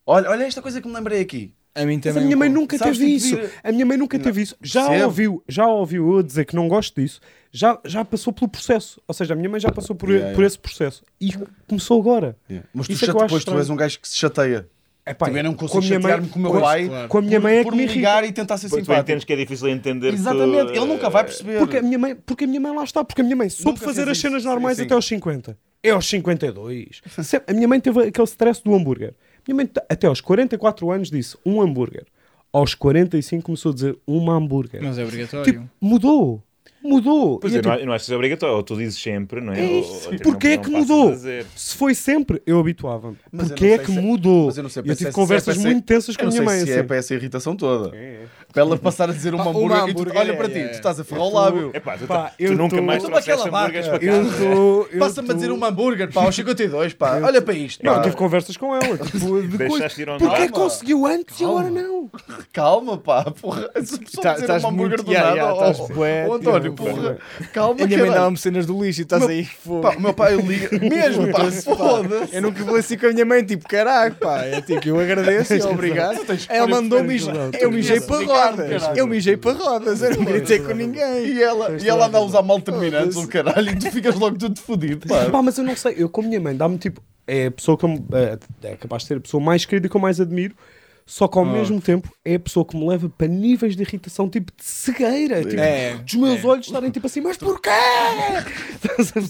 Olha, olha esta coisa que me lembrei aqui. A mim Mas também. a minha mãe nunca Sabes, teve isso. vir- A minha mãe nunca teve isso. Já ouviu, já ouviu eu dizer que não gosto disso. Já, já passou pelo processo. Ou seja, a minha mãe já passou por, Yeah, por yeah. esse processo. E começou agora. Mas tu Isso é depois tu és um gajo que se chateia. É pá, Também não consigo chatear-me com o meu com- pai claro. Com a minha por, mãe é por que me ligar e tentar ser Tu simpático. entendes que é difícil entender Exatamente, que, ele nunca vai eh, Porque perceber. a minha mãe, porque a minha mãe lá está, porque a minha mãe soube Nunca fazer as cenas normais Sim, sim. até aos 50. É aos 52. Sempre- a minha mãe teve aquele stress do hambúrguer. Minha mãe até aos 44 anos disse um hambúrguer. Aos 45 começou a dizer uma hambúrguer. Mas é obrigatório. Tipo, mudou. Mudou. Pois é é, não, tipo, é- não que seja obrigatório, ou tu dizes sempre, não é? É Ou- isso. ou, Porquê não- é que não mudou? se foi sempre, eu habituava-me. Eu Porquê não é sei que se é- mudou? Mas eu não sei eu tive se- conversas se é muito tensas com Eu a não minha sei mãe. se é assim. para essa irritação toda. É. Para ela passar a dizer um Pá, um hambúrguer e tu, hambúrguer, olha é, para ti, é. tu estás a ferrar o lábio. Epá, tu, Pá, tu eu nunca tô- mais trouxeste hambúrgueres para casa. Passa-me a dizer um hambúrguer, pá, aos 52, pá. Olha para isto, eu tive conversas com ela. Tipo, de coisa. Deixaste ir ao Porquê é conseguiu antes e agora não? Calma, pá. Porra, se a pessoa Tá- dizer estás um hambúrguer muito- do yeah, nada, yeah, ó, António, porra. Calma, A minha mãe dava-me cenas do lixo e estás aí. Pá, o meu pai liga. Mesmo, pá, foda-se. Eu nunca falei assim com a minha mãe, tipo, caraca, pá. É tipo, eu agradeço e obrigado. Ela mandou-me. Eu mijei para rodas. Eu mijei para rodas. Eu não gritei com ninguém. E ela, e ela anda a usar mal terminantes, o caralho, e tu ficas logo tudo fodido, pá. Pá, mas eu não sei, eu com a minha mãe dá-me tipo. É a pessoa que eu, me- é, é capaz de ser a pessoa mais querida que eu mais admiro, só que ao mesmo tempo é a pessoa que me leva para níveis de irritação, tipo de cegueira. Tipo, É. dos meus olhos estarem tipo assim, mas porquê?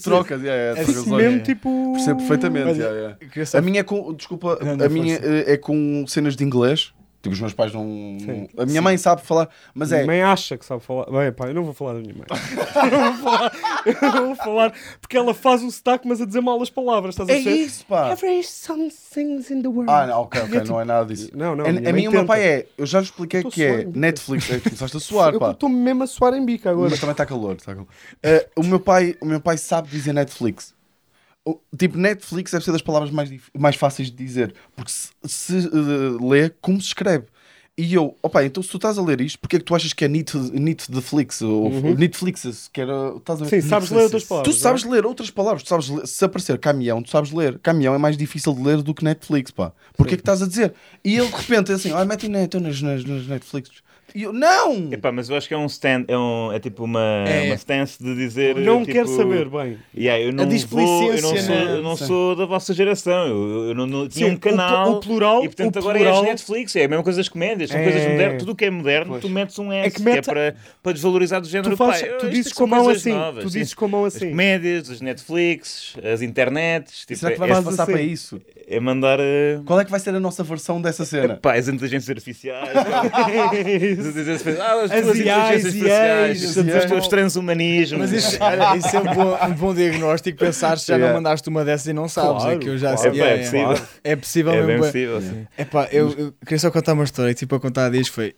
Trocas, é, é, É trocas assim mesmo, tipo. Percebo perfeitamente. Olha, yeah, yeah. A minha é com. Desculpa, Não, não, a minha é com cenas de inglês. Tipo, os meus pais não. Sim. A minha mãe sabe falar, mas Minha é. mãe acha que sabe falar. Bem, pá, eu não vou falar da minha mãe. eu não vou falar, eu não vou falar porque ela faz o sotaque, mas a dizer mal as palavras. Estás a É perceber? isso, pá. Every some things in the world. Ah, não, ok, ok, é tipo- não é nada disso. Não, não. a, minha a mim, o meu pai é. Eu já lhe expliquei que é. Netflix. É, começaste a suar, Eu pá. estou mesmo a suar em bica agora. Mas também está calor, está calor. Eh, o, meu pai, o meu pai sabe dizer Netflix. Tipo, Netflix deve ser das palavras mais, mais fáceis de dizer. Porque se, se eh, lê como se escreve. E eu, opa, então se tu estás a ler isto, porque é que tu achas que é Nit the Flix? Ou Netflixes, que era. Estás a ver? Sim, sabes ler outras palavras. Tu sabes ler outras palavras, tu sabes ler, se aparecer caminhão, tu sabes ler. Caminhão é mais difícil de ler do que Netflix, pá. Porquê é que estás a dizer? E ele de repente é assim, olha, mete net, nas, nas, nas Netflix. E eu, não! Epá, mas eu acho que é um stand, é, um, é tipo uma, É. uma stance de dizer. Não tipo, quero saber bem. Yeah, eu não, vou, eu não, displicência, sou, né? eu não Sim. sou da vossa geração. Eu, eu não, não tinha Sim, um canal. o, o plural, e portanto o agora plural, é as Netflix, é a mesma coisa das comédias, são É. coisas modernas. Tudo o que é moderno, Pois. tu metes um S, É que que, é para, para desvalorizar do género Tu, fazes, pai, tu isto dizes com a mão assim. novas, tu dizes com a mão As assim. comédias, as Netflix, as internets, tipo, Será que é, vais faz passar assim. para isso? É mandar. Uh, Qual é que vai ser a nossa versão dessa cena? Pá, as inteligências artificiais. as inteligências- ah, as As tuas IAs, inteligências IAs, artificiais, os teus transhumanismos. Mas isso, olha, isso é um bom, um bom diagnóstico. Pensar se já Yeah. não mandaste uma dessas e não sabes. Claro, é que eu já claro. sei. É, é possível. É possível É mesmo. bem bué. possível, sim. Epá, eu, eu queria só contar uma história que tipo a contar dias foi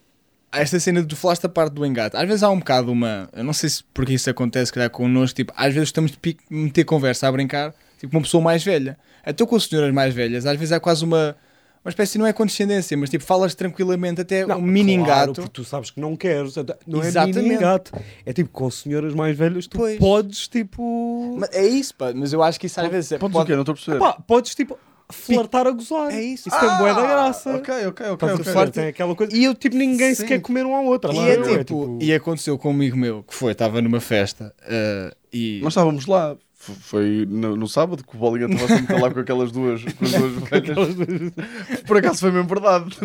esta cena de tu falaste a parte do engate. Às vezes há um bocado uma. Eu não sei se porque isso acontece, se calhar connosco. Tipo, às vezes estamos de pique- meter conversa a brincar, tipo, uma pessoa mais velha. Até com as senhoras mais velhas, às vezes há quase uma. Uma espécie, não é condescendência, mas tipo, falas tranquilamente até um mini claro, porque tu sabes que não queres. Não é Exatamente. mini engato. É tipo, com senhoras mais velhas, tu Pois. podes, tipo... Mas é isso, pá. Mas eu acho que isso às vezes é. Podes o quê? Não estou a perceber. Pá, podes, tipo, flertar a gozar. É isso. Isso tem bué da graça. Ah, Ok, ok, ok. Estás a ok. perceber? Tem aquela coisa. E eu, tipo, ninguém Sim. se quer comer um ao outro. E, lá é eu, tipo, e aconteceu com um amigo meu que foi, estava numa festa eh, e. Nós estávamos lá. Foi no, no sábado que o Bolinha estava sempre lá com aquelas duas, com as duas velhas. Por acaso foi mesmo verdade.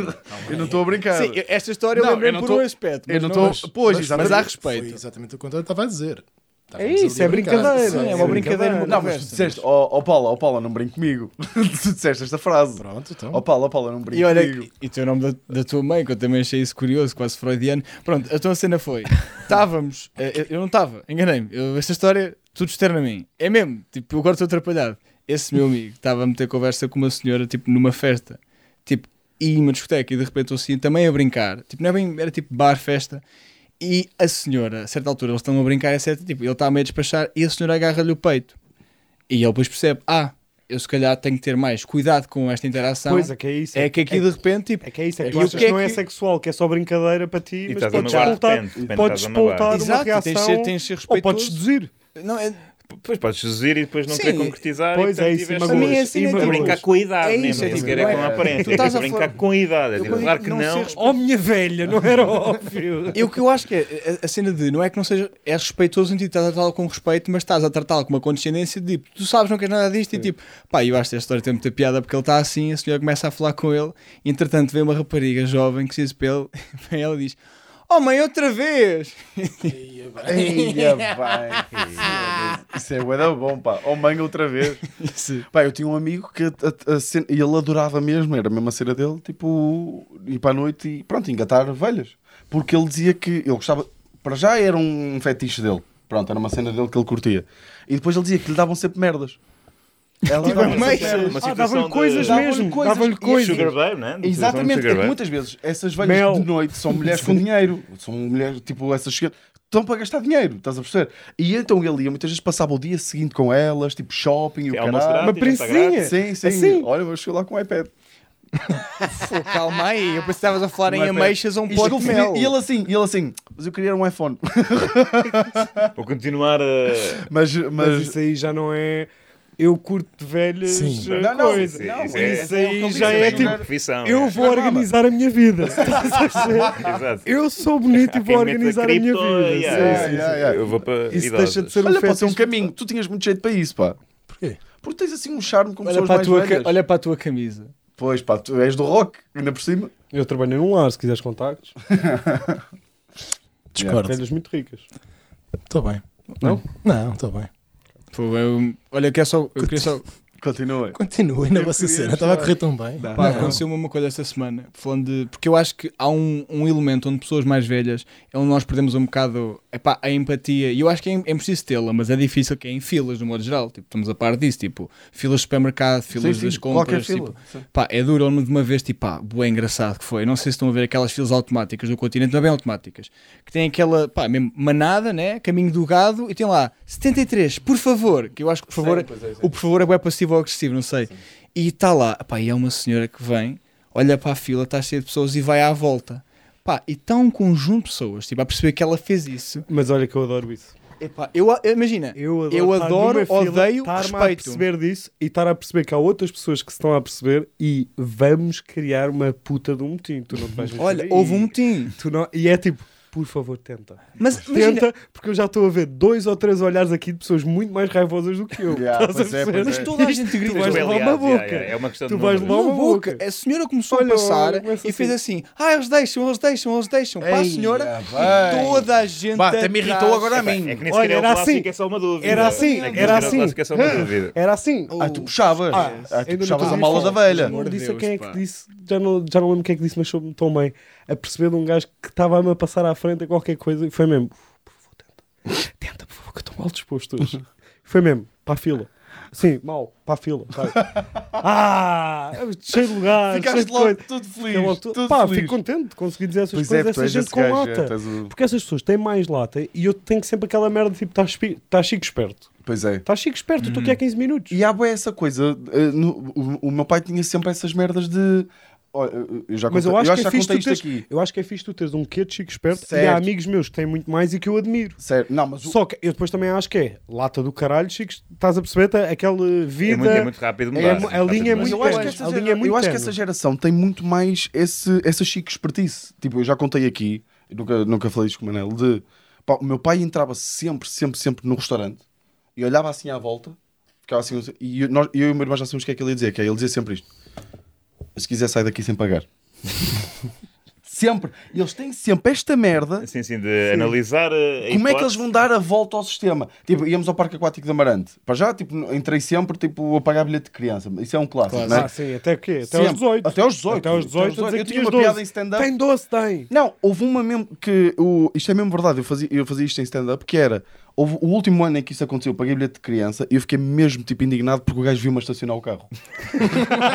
Eu não estou a brincar. Sim, eu- esta história eu Não, eu não por tô- um aspecto. eu mas não não- estou. Pois, mas- exatamente. mas há Foi respeito. exatamente o que estava a dizer. É isso, é brincadeira. Sim, é é uma brincadeira. Não, mas tu disseste, ó oh, Paula, ó Paula, não brinque comigo. tu disseste esta frase. Pronto, então. Ó Paula, ó Paula, não brinque E olha, comigo. e tem o nome da, da tua mãe, que eu também achei isso curioso, quase freudiano. Pronto, a tua cena foi: estávamos, eh, eu, eu não estava, enganei-me. Eu- Esta história, tudo externo a mim. É mesmo, tipo, eu agora estou atrapalhado. Esse meu amigo estava a meter conversa com uma senhora, tipo, numa festa, tipo, e uma discoteca, e de repente eu assim, também a brincar. Tipo, não é bem, era tipo bar, festa. E a senhora, a certa altura, eles estão a brincar, etc. Tipo, ele está a meio a despachar e a senhora agarra-lhe o peito. E ele depois percebe: ah, eu se calhar tenho que ter mais cuidado com esta interação. Pois é que é isso. É que aqui de repente, tipo, É que é isso, é que tu o achas que que, é não é sexual, que é só brincadeira para ti, E mas podes depende, podes explotar uma reação tens de ser- tens de ser ou podes respeitoso. Não é. Depois podes seduzir e depois não Sim. querer concretizar. Pois e, é isso, tiveste e magoas, A minha é assim, e é a brincar com a idade É mesmo, isso, é tipo, sequer é não com a é- aparência. tu é estás a a brincar com a idade. É Eu tipo, claro que não não. Oh, minha velha, não era óbvio. E o que eu acho que é a, a cena de não é que não seja, é respeitoso no sentido de estás a tratá-lo com respeito, mas estás a tratá-lo com uma condescendência de tipo, tu sabes, não queres nada disto e tipo, pá, eu acho que esta história tem muita piada porque ele está assim, a senhora começa a falar com ele, e entretanto vê uma rapariga jovem que se diz para ele, para ela e diz: Oh mãe, outra vez! Eia, vai. Isso é bué bom, pá. Ó mãe, outra vez. Pá, eu tinha um amigo que a, a cena- e ele adorava mesmo, era a mesma cena dele, tipo, ir para a noite e pronto, engatar velhas. Porque ele dizia que ele gostava, para já era um fetiche dele, pronto, era uma cena dele que ele curtia. E depois ele dizia que lhe davam sempre merdas. Ela Tipo. Uma Ah, de- coisas Dava-lhe mesmo. coisas. Dava-lhe E coisas. Sugar babe, é? De Exatamente, sugar é que babe. muitas vezes essas velhas Mel. de noite são mulheres com dinheiro, são mulheres, tipo, essas que estão para gastar dinheiro, estás a perceber? E então ele ia, muitas vezes passava o dia seguinte com elas, tipo shopping e o É caralho. Uma grátis, princesinha. Sim, sim. Assim. Olha, vou chegar lá com o iPad. Pô, calma aí, eu pensei que estavas a falar em é ameixas a um pote de mel. e ele assim, e ele assim, mas eu queria um iPhone. Vou continuar a. mas, Mas mas, isso aí já não é. Eu curto de velhas Sim. eh, Não, não, coisa. isso- não, isso Isso, é- é o que aí ele já é é tipo. profissão. Eu é. vou organizar a minha vida. A. Eu sou bonito e vou organizar a minha cripto, vida. yeah, Sim, yeah, sim, sim. yeah, yeah. Eu vou para Isso idosas. deixa de ser um olha, pode ser um caminho. Tu tinhas muito jeito para isso, pá. Porquê? Porque tens assim um charme com Olha pessoas a mais tua, velhas. olha para a tua camisa. Pois pá, tu és do rock, ainda por cima. Eu trabalhei num lar, se quiseres contactos. Discordo. Velhas muito ricas. Estou bem. Não? Não, estou bem. Pô, eu- olha, eu, só, eu queria só. Continua. Continuem na Eu vossa cena. Estava a correr tão bem. Pá, aconteceu-me uma coisa esta semana, falando de. Porque eu acho que há um, um elemento onde pessoas mais velhas é onde nós perdemos um bocado epá, a empatia. E eu acho que é, é preciso tê-la, mas é difícil que é em filas, no modo geral. Tipo, estamos a par disso, tipo, filas de supermercado, filas Sim, sim, das qualquer compras. fila. Tipo, Sim. pá, é duro. Eu de uma vez, tipo, pá, bué engraçado que foi. Não sei se estão a ver aquelas filas automáticas do continente, não é bem automáticas, que tem aquela, pá, mesmo manada, né? Caminho do gado, e tem lá 73, por favor. Que eu acho que por favor, o por favor é bué passivo ou agressivo, não sei. E está lá, pá, e é uma senhora que vem, olha para a fila, está cheia de pessoas e vai à volta. Pá, e está um conjunto de pessoas, tipo, a perceber que ela fez isso. Mas olha que eu adoro isso. Epá, eu, eu- imagina, Eu adoro, Eu estar adoro, fila, odeio, estar-me respeito. a perceber disso e estar a perceber que há outras pessoas que se estão a perceber e vamos criar uma puta de um motim. Tu não te vais olha, houve um motim. Tu não... E é tipo, por favor, tenta. Mas imagina, Tenta, porque eu já estou a ver dois ou três olhares aqui de pessoas muito mais raivosas do que eu. Yeah, pois é, pois mas é. toda a gente Tu grita. vais Bem levar uma boca. yeah, yeah, É uma questão Tu de vais levar Uma boca. boca. A senhora começou Olha, a passar e fez assim. assim: ah, eles deixam, eles deixam, eles deixam. Para a senhora, bem. toda a gente. Bah, até me irritou agora a mim. É que nem Olha, é o era clássico, assim. é só uma dúvida. Era assim, É era é assim. é uma dúvida. Era assim. Ah, tu puxavas. Ah, Ah, tu puxavas a mala da velha. Não disse a quem é que disse, já não, já não lembro quem é que disse, mas soube-me tão bem a perceber de um gajo que estava-me a passar à frente a qualquer coisa e foi mesmo, por favor, tenta, tenta, por favor, que eu estou mal disposto hoje. foi mesmo, para a fila. Sim, mal, para a fila. ah, cheio de lugar, Ficaste logo coisa. tudo feliz. Logo tu- tudo Pá, feliz. fico contente de conseguir dizer essas Pois é, coisas és essa gente com gajo, lata. é, o- Porque essas pessoas têm mais lata e eu tenho sempre aquela merda tipo, estás chique, estás chique esperto. Pois é. Estás chique esperto, estou aqui há 15 minutos. E há bué essa coisa. eh, no- o, o meu pai tinha sempre essas merdas de. Olha, eu já Mas contei, eu acho, que já é fixe contei tu isto teres, aqui. eu acho que é fixe tu teres um quê de chique esperto e Certo. há amigos meus que têm muito mais e que eu admiro. Sério. Não, mas o- Só que eu depois também acho que é lata do caralho, chique, estás a perceber? tá? Aquela vida. É muito, é muito rápido mudar. É, muito a linha é Mas muito eu acho, que essa A linha é muito eu acho que essa geração tem muito mais esse, essa chique expertise. Tipo, eu já contei aqui, eu nunca, nunca falei isto com o Manel, de pá, o meu pai entrava sempre, sempre, sempre no restaurante e olhava assim à volta, ficava assim, e eu, nós, eu e o meu irmão já sabemos o que é que ele ia dizer, que é, ele dizia sempre isto: se quiser sair daqui sem pagar. sempre. Eles têm sempre esta merda. Sim, sim, de analisar eh, a Como é que eles vão dar a volta ao sistema? Tipo, íamos ao Parque Aquático de Amarante. Para já, tipo, entrei sempre tipo, a pagar bilhete de criança. Isso é um clássico, Claro. não é? Ah, sim, até o quê? Até Sempre. aos 18. Até aos 18. Até aos 18. a dizer Eu que tinha uma 12. piada em stand-up. Tem 12, tem. Não, houve uma mesmo que. O, isto é mesmo verdade, eu fazia, eu fazia isto em stand-up, que era. Houve o último ano em que isso aconteceu, eu paguei bilhete de criança e eu fiquei mesmo tipo indignado porque o gajo viu-me a estacionar o carro.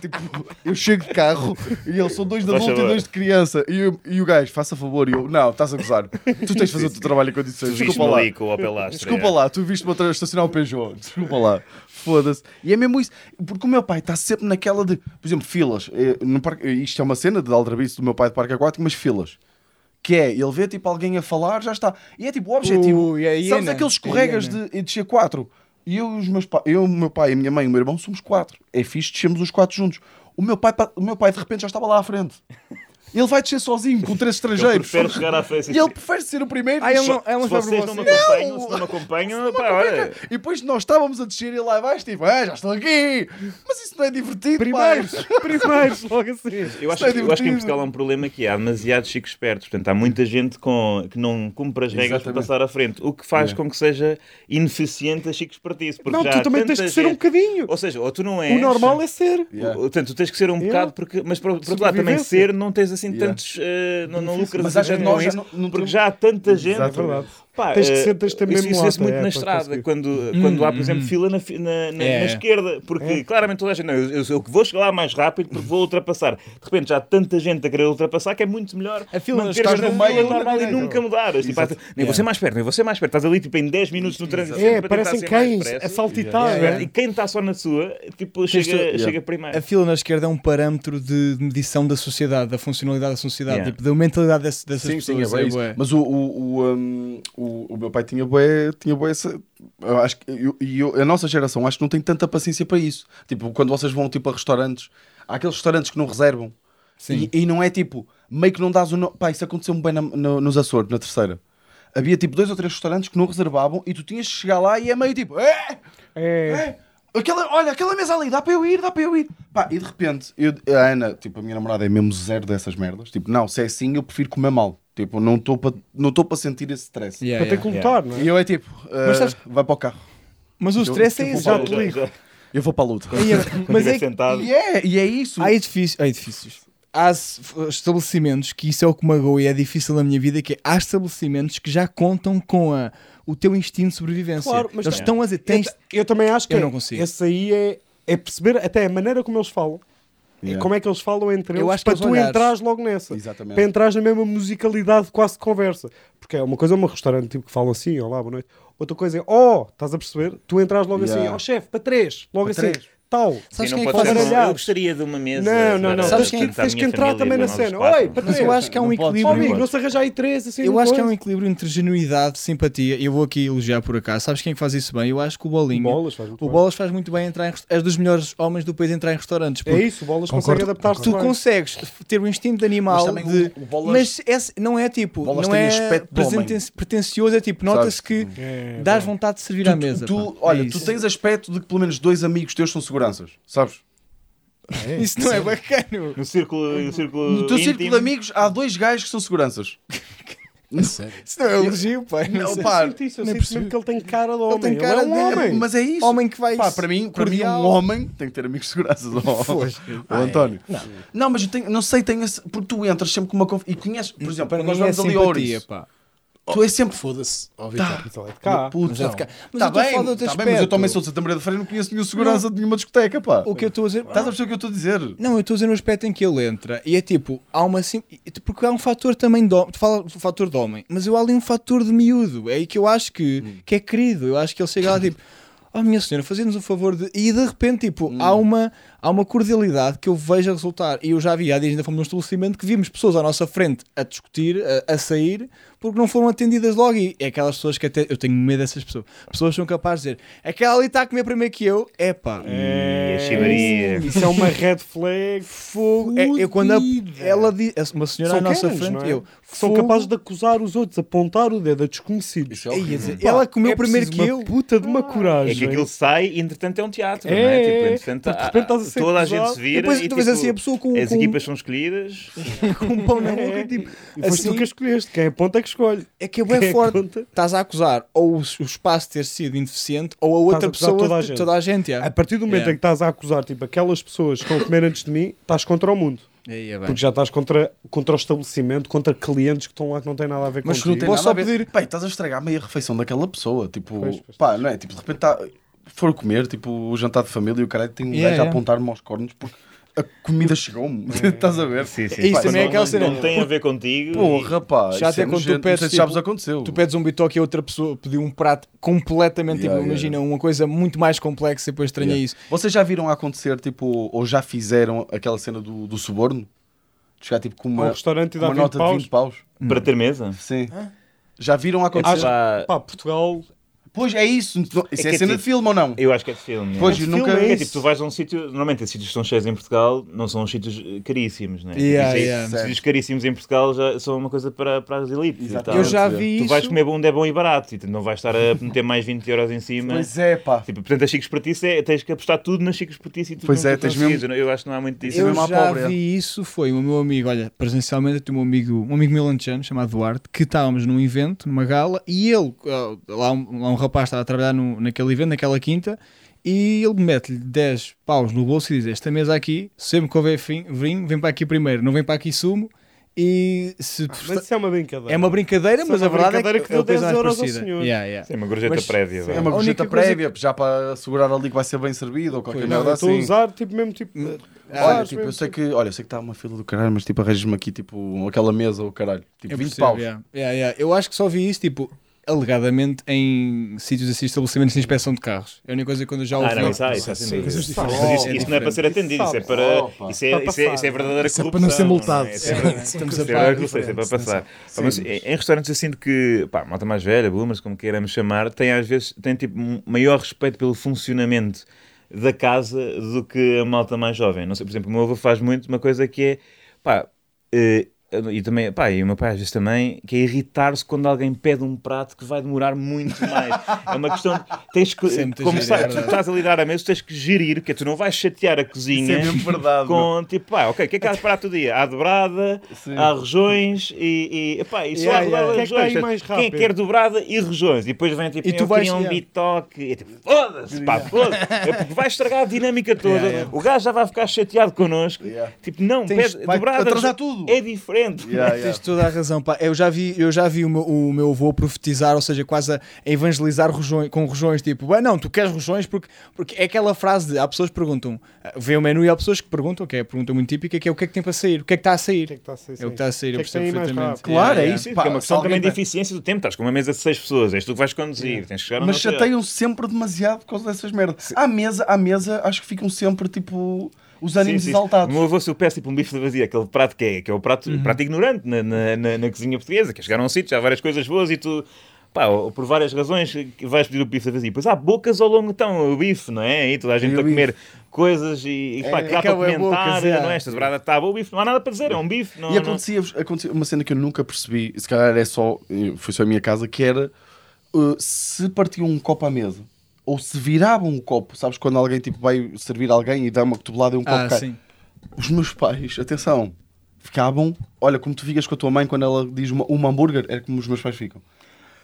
tipo, eu chego de carro e eles são dois de Faz adulto e dois de criança. E, eu- e o gajo, faça favor, e eu, não, estás a gozar. Tu tens de fazer o teu trabalho em condições. Desculpa lá. ali com o. Desculpa lá, tu viste-me vez estacionar o Peugeot. Desculpa lá. Foda-se. E é mesmo isso. Porque o meu pai está sempre naquela de, por exemplo, filas. Eh, No parque, isto é uma cena de aldrabice do meu pai de parque aquático, mas filas. Que é, ele vê tipo alguém a falar, já está. E é tipo o objetivo. Ui, a sabes hiena, aqueles a escorregas de, de descer quatro? E eu, os meus pa... eu, o meu pai, a minha mãe e o meu irmão somos quatro. É fixe, descemos os quatro juntos. O meu pai, pa- o meu pai de repente já estava lá à frente. Ele vai descer sozinho com três Ele estrangeiros. prefere chegar à frente. E ele prefere ser o primeiro. Ah, ele não, ele não Se vocês não me você. acompanham, se não me acompanham, pá, olha. E depois nós estávamos a descer e lá abaixo, tipo, ah, já estou aqui. Mas isso não é divertido, Primeiros, pá. primeiros, logo assim. Eu acho, é que- eu acho que em. Portugal há um problema que há demasiados chicos espertos. Portanto, há muita gente com, que não cumpre as regras para passar à frente. O que faz É. com que seja ineficiente a chico espertice. Não, já tu também tens que ser um gente- bocadinho. Ou seja, ou tu não és... O normal é ser. Yeah. O- Portanto, tu tens que ser um Yeah. bocado, porque, mas por, outro lado, também ser, não tens assim Yeah. tantos. eh, não, não lucras Mas assim acho que tanto nós com já não- não porque já há tanta gente. Exatamente. É. Pá, Tens que eh, ser- tens ter isso, isso lata, muito é, na estrada, quando, quando há, por exemplo, hum. fila na, na, na- É. na esquerda, porque claramente toda a gente, não, eu, eu, vou chegar lá mais rápido porque vou ultrapassar. De repente já há tanta gente a querer ultrapassar que é muito melhor A fila manteres no meio, normal e é? nunca mudar. Tipo, nem vou ser mais perto, nem vou ser mais perto. Estás ali tipo em 10 minutos no trânsito. É, parecem cães, a saltitar. É? E quem está só na sua, tipo, chega, chega primeiro. A fila na esquerda é um parâmetro de medição da sociedade, da funcionalidade da sociedade, Yeah. tipo, da mentalidade dessas Sim, sim, é pessoas. é. Mas o, o, o, meu pai tinha bué, tinha bué essa... Eu acho que eu, e eu- a nossa geração acho que não tem tanta paciência para isso. Tipo, quando vocês vão tipo, a restaurantes, há aqueles restaurantes que não reservam. Sim. E, e não é tipo, meio que não dás o nome. Pá, isso aconteceu-me bem na- no- nos Açores, na terceira. Havia tipo dois ou três restaurantes que não reservavam e tu tinhas que chegar lá e é meio tipo, é, É. é, aquela, olha, aquela mesa ali, dá para eu ir, dá para eu ir. Pá, e de repente, eu, a Ana, tipo, a minha namorada é mesmo zero dessas merdas. Tipo, não, se é assim, eu prefiro comer mal. Tipo, não estou para não estou para sentir esse stress. Yeah, Para ter yeah. que lutar, não é? E eu é tipo, Mas ah, sabes- vai para o carro. Mas o Eu- stress é eu esse. Já te ligo. Eu vou para a luta. Aí é- Mas é sentado. E é, e é isso. há edifícios, há edifícios. Há s- estabelecimentos que isso é o que me magoa e é difícil na minha vida, que é, há estabelecimentos que já contam com a, o teu instinto de sobrevivência. Claro, mas Eles tem- estão a dizer, tens, Eu, eu também acho que Eu é- não consigo. esse aí é, é perceber até a maneira como eles falam. É Yeah. como é que eles falam entre Eu eles para tu olhares- entrares logo nessa. Exatamente. Para entrares na mesma musicalidade quase de conversa. Porque é uma coisa é um restaurante tipo que falam assim, olá, boa noite. Outra coisa é, oh, estás a perceber? Tu entras logo Yeah. assim, oh chefe, para três. Logo Para assim, três. Tal. Sabes quem é que faz Eu gostaria de uma mesa. Não, não, não. Sabes Tens quem- que, tens que minha entrar também na cena. Oi, três. eu acho que há um Não pode equilíbrio. Oh, amigo, não se arranja aí três assim. Eu acho que é um equilíbrio entre genuidade, simpatia. Eu vou aqui elogiar por acaso. Sabes quem é que faz isso bem? Eu acho que o Bolinho. Bolas, faz muito o bem. Bolas faz muito bem entrar em és dos melhores homens do país entrar em restaurantes. É isso, o Bolas consegue adaptar-se Tu consegues ter o instinto de animal de... Mas esse não é tipo, Bolas não tem é pretencioso, é tipo, nota-se que É, dás vontade de servir à mesa. olha, É tu tens aspecto de que pelo menos dois amigos teus são seguranças, sabes? Isso não é bacana. No círculo, no círculo No teu círculo íntimo, de amigos há dois gajos que são seguranças. Sério. Isso não é elogio, pai. Não Não, sei. pá, Eu sinto isso, eu nem sinto mesmo que ele tem cara de homem. tem cara ele é um de- homem. Mas é isso. Homem que vai Pá, para mim, para mim, um homem tem que ter amigos de segurança. O, o António. Não. mas eu tenho, não sei, tenho esse, porque tu entras sempre com uma confiança. E conheces, por exemplo, Para nós mim é vamos ali a pá. Tu és sempre. Foda-se. Ó, Tá. Vitor. Mas ele é de cá. Mas é de cá. Mas Tá eu bem, tá bem, mas eu também sou de Santa Maria da Feira e não conheço nenhum segurança de nenhuma discoteca, pá. O que eu estou a dizer. Estás a perceber o que eu estou a dizer? Não, eu estou a dizer no aspecto em que ele entra e é tipo, há uma sim... porque há um fator também de homem, tu fala do fator de homem, mas eu há ali um fator de miúdo, é aí que eu acho que, Hum. que é querido, eu acho que ele chega lá tipo, oh minha senhora, fazendo-nos o favor de. E de repente, tipo, Hum. há, uma, há uma cordialidade que eu vejo a resultar. E eu já vi, há dias ainda fomos num estabelecimento que vimos pessoas à nossa frente a discutir, a, a sair, porque não foram atendidas logo. E é aquelas pessoas que até. Eu tenho medo dessas pessoas. Pessoas são capazes de dizer, aquela ali está a comer primeiro que eu, é pá. E a chimaria. Isso é uma red flag. Fogo. É, eu quando a- ela diz, uma senhora São à nossa frente, é? eu são fogo. capazes de acusar os outros, apontar o dedo a desconhecidos. Isso é dizer, Pá, ela comeu é primeiro que uma eu. puta de uma coragem. É que aquilo sai e entretanto é um teatro, É, não é? Tipo, é, entretanto, de repente estás ser toda a gente se vira Depois e tu vês tipo, assim a pessoa com, as com, equipas são escolhidas. com um pão na boca, tipo, E foste assim, tu que a escolheste. Quem aponta é que escolhe. é que é Quem bem forte. aponta- Estás a acusar ou o, o espaço ter sido ineficiente ou a outra a pessoa, toda a gente. toda a gente. yeah. A partir do momento Yeah. em que estás a acusar tipo, aquelas pessoas que estão a comer antes de mim, estás contra o mundo. Aí é bem. Porque já estás contra, contra o estabelecimento, contra clientes que estão lá que não têm nada a ver Mas com não tem Posso nada a só ver. pedir- Pá, estás a estragar meia refeição daquela pessoa. Tipo, Pois, pois, pá, não é? Tipo, de repente tá, for comer, tipo, o jantar de família e o caralho tem um Yeah, gajo a yeah. apontar-me aos cornos porque a comida chegou-me. Estás a ver? Sim, sim. Isso Pá, também é não- aquela não- cena. Não tem a ver contigo. Porra, pá. Já isso até é quando tu. Não pedes, sei se já vos tipo, aconteceu. Tu pedes um bitoque e a outra pessoa pediu um prato completamente, Yeah, tipo, yeah, imagina, uma coisa muito mais complexa e depois estranha Yeah. isso. Vocês já viram acontecer, tipo, ou já fizeram aquela cena do, do suborno? De chegar, tipo, com Um uma, restaurante e uma dá 20 nota de paus. 20 paus? Para ter mesa. Sim. Já viram É acontecer? pá, Pá, Portugal. Pois é isso. Isso é, que é cena tipo- de filme ou não? Eu acho que é de filme. Pois, é. eu de nunca. filme, É é tipo, tu vais a um sítio, normalmente esses sítios que são cheios em Portugal não são os sítios eh, caríssimos, né? Yeah, Tipo, aí, yeah. Sítios caríssimos em Portugal já são uma coisa para, para as elites. e. Eu já tu vi Tu isso. vais comer onde é bom e barato, e tu não vais estar a meter mais 20 euros em cima. Pois é, pá. Tipo, portanto, as chicas para ti é, tens que apostar tudo nas chicas para ti e tu Pois é, tens mesmo- Eu, eu acho que não há muito disso. é Eu mesmo à já pobre, é. vi isso, foi o meu amigo, olha, presencialmente eu tenho um amigo, um amigo meu lanchano chamado Duarte, que estávamos num evento, numa gala, e ele, lá um, lá um rapaz estava a trabalhar no, naquele evento, naquela quinta, e ele mete-lhe 10 paus no bolso e diz, esta mesa aqui, sempre que houver fim, vinho, vem para aqui primeiro, não vem para aqui sumo, e se... Mas isso é uma brincadeira. é uma brincadeira, Isso mas é a uma verdade é brincadeira que, que é deu a coisa 10 mais euros ao senhor. Yeah, yeah. É uma gorjeta Mas- prévia. É vá. uma A gorjeta coisa prévia, já para assegurar ali que vai ser bem servido ou qualquer merda eu estou a assim. usar tipo mesmo tipo. Olha, usares tipo, eu sei que, olha, eu sei que está uma fila do caralho, mas tipo, arranjas-me aqui tipo aquela mesa ou caralho, tipo Eu 20 percebo, paus. yeah. Yeah, yeah. Eu acho que só vi isso, tipo, alegadamente em sítios assim, estabelecimentos de inspeção de carros. É a única coisa que quando eu já ouvi. Ah, não, isso há, isso há coisas Mas diferentes. isso, isso não é para ser atendido, isso é para. Isso é, Para isso é, isso é verdadeira Isso é para corrupção. não ser multado. é? Isso é- Estamos a Isso é corrupção, isso é para passar. sim. Mas em em restaurantes eu sinto que, pá, malta mais velha, boomers, como queiramos chamar, tem às vezes tem tipo um maior respeito pelo funcionamento da casa do que a malta mais jovem. Não sei, por exemplo, o meu avô faz muito uma coisa que é, pá, eh, e também, pá, e o meu pai às vezes também, que é irritar-se quando alguém pede um prato que vai demorar muito mais. É uma questão de, tens que, Isso é como giro, é tu estás a lidar a mesa, tens que gerir, que tu não vais chatear a Isso cozinha é verdade. com tipo, pá, ok, o que é que há de prato do dia? Há dobrada, Sim. há rojões e, e, epá, e só Yeah, há dobrada yeah. Quem é que rojões. mais Quem é que rápido? quer dobrada e rojões? E depois vem tipo, E tu eu vais- queria um yeah. bitoque. E é tipo, foda-se, pá, foda-se. É porque vai estragar a dinâmica toda. Yeah, yeah. O gajo já vai ficar chateado connosco. Yeah. Tipo, não, Tens- pede, vai dobrada atrasar tudo. é diferente. Yeah, yeah. Tens toda a razão, pá. Eu já vi, eu já vi o, meu, o meu avô profetizar, ou seja, quase a evangelizar rojões, com rojões, tipo, ah, não, tu queres rojões porque, porque é aquela frase de, há pessoas que perguntam, vê o menu e há pessoas que perguntam, que é a pergunta muito típica, que é o que é que tem para sair, o que é que está a sair. O que é que está a sair? É o que está a sair, O eu é percebo perfeitamente. Claro, é isso. Pá, porque é uma questão alguém também de eficiência do tempo. Estás com uma mesa de seis pessoas, és tu que vais conduzir. Tens que chegar Mas chateiam sempre demasiado por causa dessas merdas. À mesa, à mesa, acho que ficam sempre tipo os ânimos Sim, sim. exaltados. O meu avô, se eu peço tipo um bife de vazia, aquele prato que é, que é o prato, Uhum. prato ignorante na, na, na, na cozinha portuguesa, que é chegar a um sítio, já há várias coisas boas e tu, pá, por várias razões, vais pedir o bife de vazia. Pois há bocas ao longo, então, o bife, não é? E toda a gente E o a comer coisas e, e pá, É, que dá para acaba em comentar, bocas, é. não é? Esta dobrada está boa, o bife, não há nada para dizer, é um bife. Não, E não- acontecia, acontecia uma cena que eu nunca percebi, se calhar é só, foi só a minha casa, que era uh, se partiam um copo à mesa ou se viravam um copo, sabes, quando alguém tipo, vai servir alguém e dá uma cotovelada e um copo Ah, cai. sim. Os meus pais, atenção, ficavam, olha, como tu ficas com a tua mãe quando ela diz uma, um hambúrguer, é como os meus pais ficam.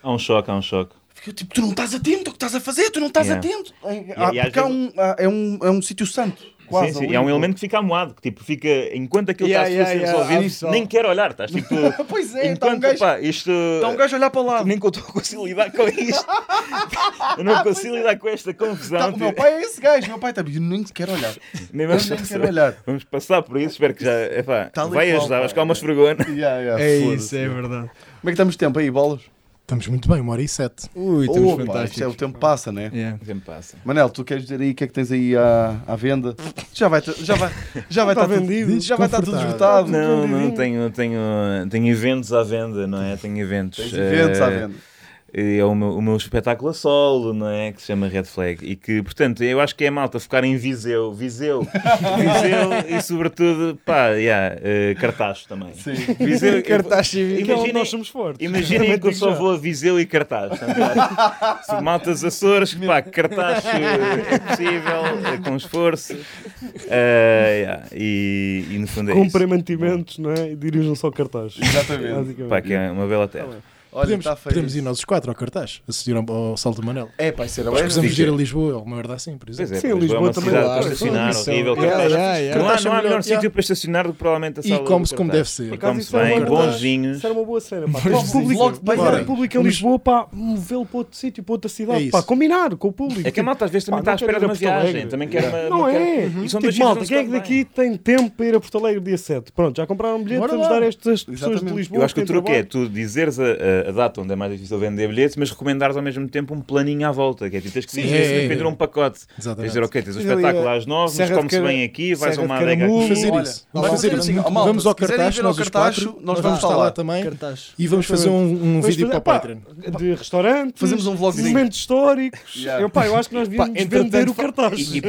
Há um choque, há um choque. Fica tipo, tu não estás atento ao que estás a fazer, tu não estás Yeah. atento. É, ah, e às porque há um, ah, é um, é um sítio santo. Quase sim, sim. É um elemento que fica amoado, que tipo, fica, enquanto aquilo Yeah, está a ser yeah, yeah. resolvido, Ah, nem quer olhar, estás tipo. Pois é, está um enquanto, gajo, pá, isto. está um gajo a olhar para lá. Nem que eu estou a conseguir lidar com isto. eu não consigo lidar com esta confusão. Tá, o meu tipo, pai é esse gajo, meu pai está. Eu nem quer olhar. nem vamos, nem quero olhar. vamos passar por isso. Espero que já. Epá, e vai qual, ajudar, acho que há uma esfregona. Yeah, yeah, É isso, é verdade. Como é que estamos de tempo aí, bolas? Estamos muito bem, uma hora e sete. Ui, estamos Opa, isto é, o fantásticos. tempo passa, né? Yeah. O tempo passa. Manel, tu queres dizer aí o que é que tens aí à, à venda? Já vai, já vai, já vai estar tudo- vendido. Já vai estar tudo esgotado. Não, não, tenho, tenho, tenho eventos à venda, não é? Tenho eventos. Tens eventos à eh, venda. É o meu, o meu espetáculo a solo, não é? Que se chama Red Flag. E que, portanto, eu acho que é malta focar em Viseu, Viseu, Viseu e, sobretudo, pá, yeah, cartaz também. Sim. Viseu, Cartaz cívico. Que é Imaginem- nós somos fortes. Imaginem que eu só vou a Viseu e cartaz. Se maltas Açores, pá, cartaz eh, é possível, é com esforço. Eh, yeah, e, e no fundo é isso. Comprem mantimentos, não é? E dirijam-se ao cartaz. Exatamente. Pá, que é uma bela terra. Olha, Podemos, feio. podemos ir nós os quatro ao cartaz, assistir ao, ao Salto do Manel. É, pá, isso era Nós bem. precisamos ir a Lisboa, ou uma merda assim, por Pois exemplo. é, Sim, Lisboa é uma também cidade dá. para estacionar é horrível. Yeah, Cartaz- yeah. Não há, Cartaz não há é melhor sítio para estacionar do que provavelmente a E sala do come-se como deve ser. Acaso, Come-se era bem, uma bons boa- vinhos. Isso era uma boa cena, pá. Mas era público em Lis- Lisboa, pá, movê-lo para outro sítio, para outra É cidade, pá, combinar com o público. É que a malta às vezes também está à espera de uma viagem. Também quer uma. Não é? E são Tipo, dois malta, quem é que daqui tem tempo para ir a Porto Alegre dia 7? Pronto, já compraram um bilhete, vamos lá. dar estas pessoas de. Lisboa. Eu acho que o truque é tu dizeres a, a- data onde é mais difícil vender bilhetes, mas recomendares ao mesmo tempo um planinho à volta. Que é tu tens que Sim, é, tens é. vender um pacote. Tens Exatamente. dizer, ok, tens o Tens ali espetáculo às 9, mas come-se bem aqui, vais Serra a uma de adega aqui. Vamos fazer isso. vamos Vamos fazer assim, isso. Vamos ao quiserem cartaz, nós os cartaz, quatro, nós vamos estar lá. lá também. Cartaz. E vamos fazer um, um Vamos vídeo fazer, para o Patreon. De restaurantes, Fazemos um vlogzinho. momentos históricos. Yeah. Eu, pá, eu acho que nós devíamos vender o cartaz. E,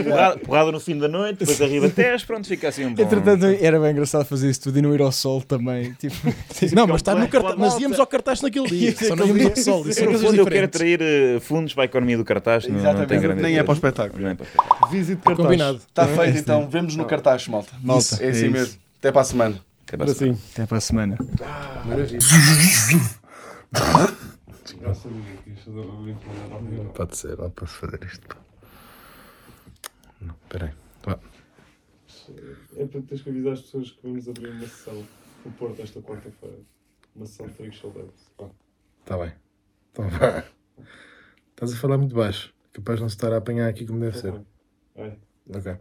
porrada, no fim da noite, depois arriba até pronto, fica assim um bom. Entretanto, era bem engraçado fazer isso tudo e não ir ao sol também. Tipo, Não, mas íamos ao cartaz naquele dia. É Só não ia sol. Isso coisas fundo, eu quero atrair eh, fundos para a economia do cartaz. Não, não tem Exatamente, grande nem é para o espetáculo. Nem é para o espetáculo. Visite cartaz. Combinado. Está é feito então, vemos no cartaz, malta. Malta, Isso, é é assim mesmo. Até para a semana. Até para a sim. até para a semana. Pode ser, não posso fazer isto. Não, peraí. Vá. É para teres que avisar as pessoas que vamos abrir uma sessão no Porto esta quarta-feira. Uma sessão de Freak Show Labs. Está bem. Então vá. Estás a falar muito baixo. Capaz de não se estar a apanhar aqui como deve ser. É. Ok.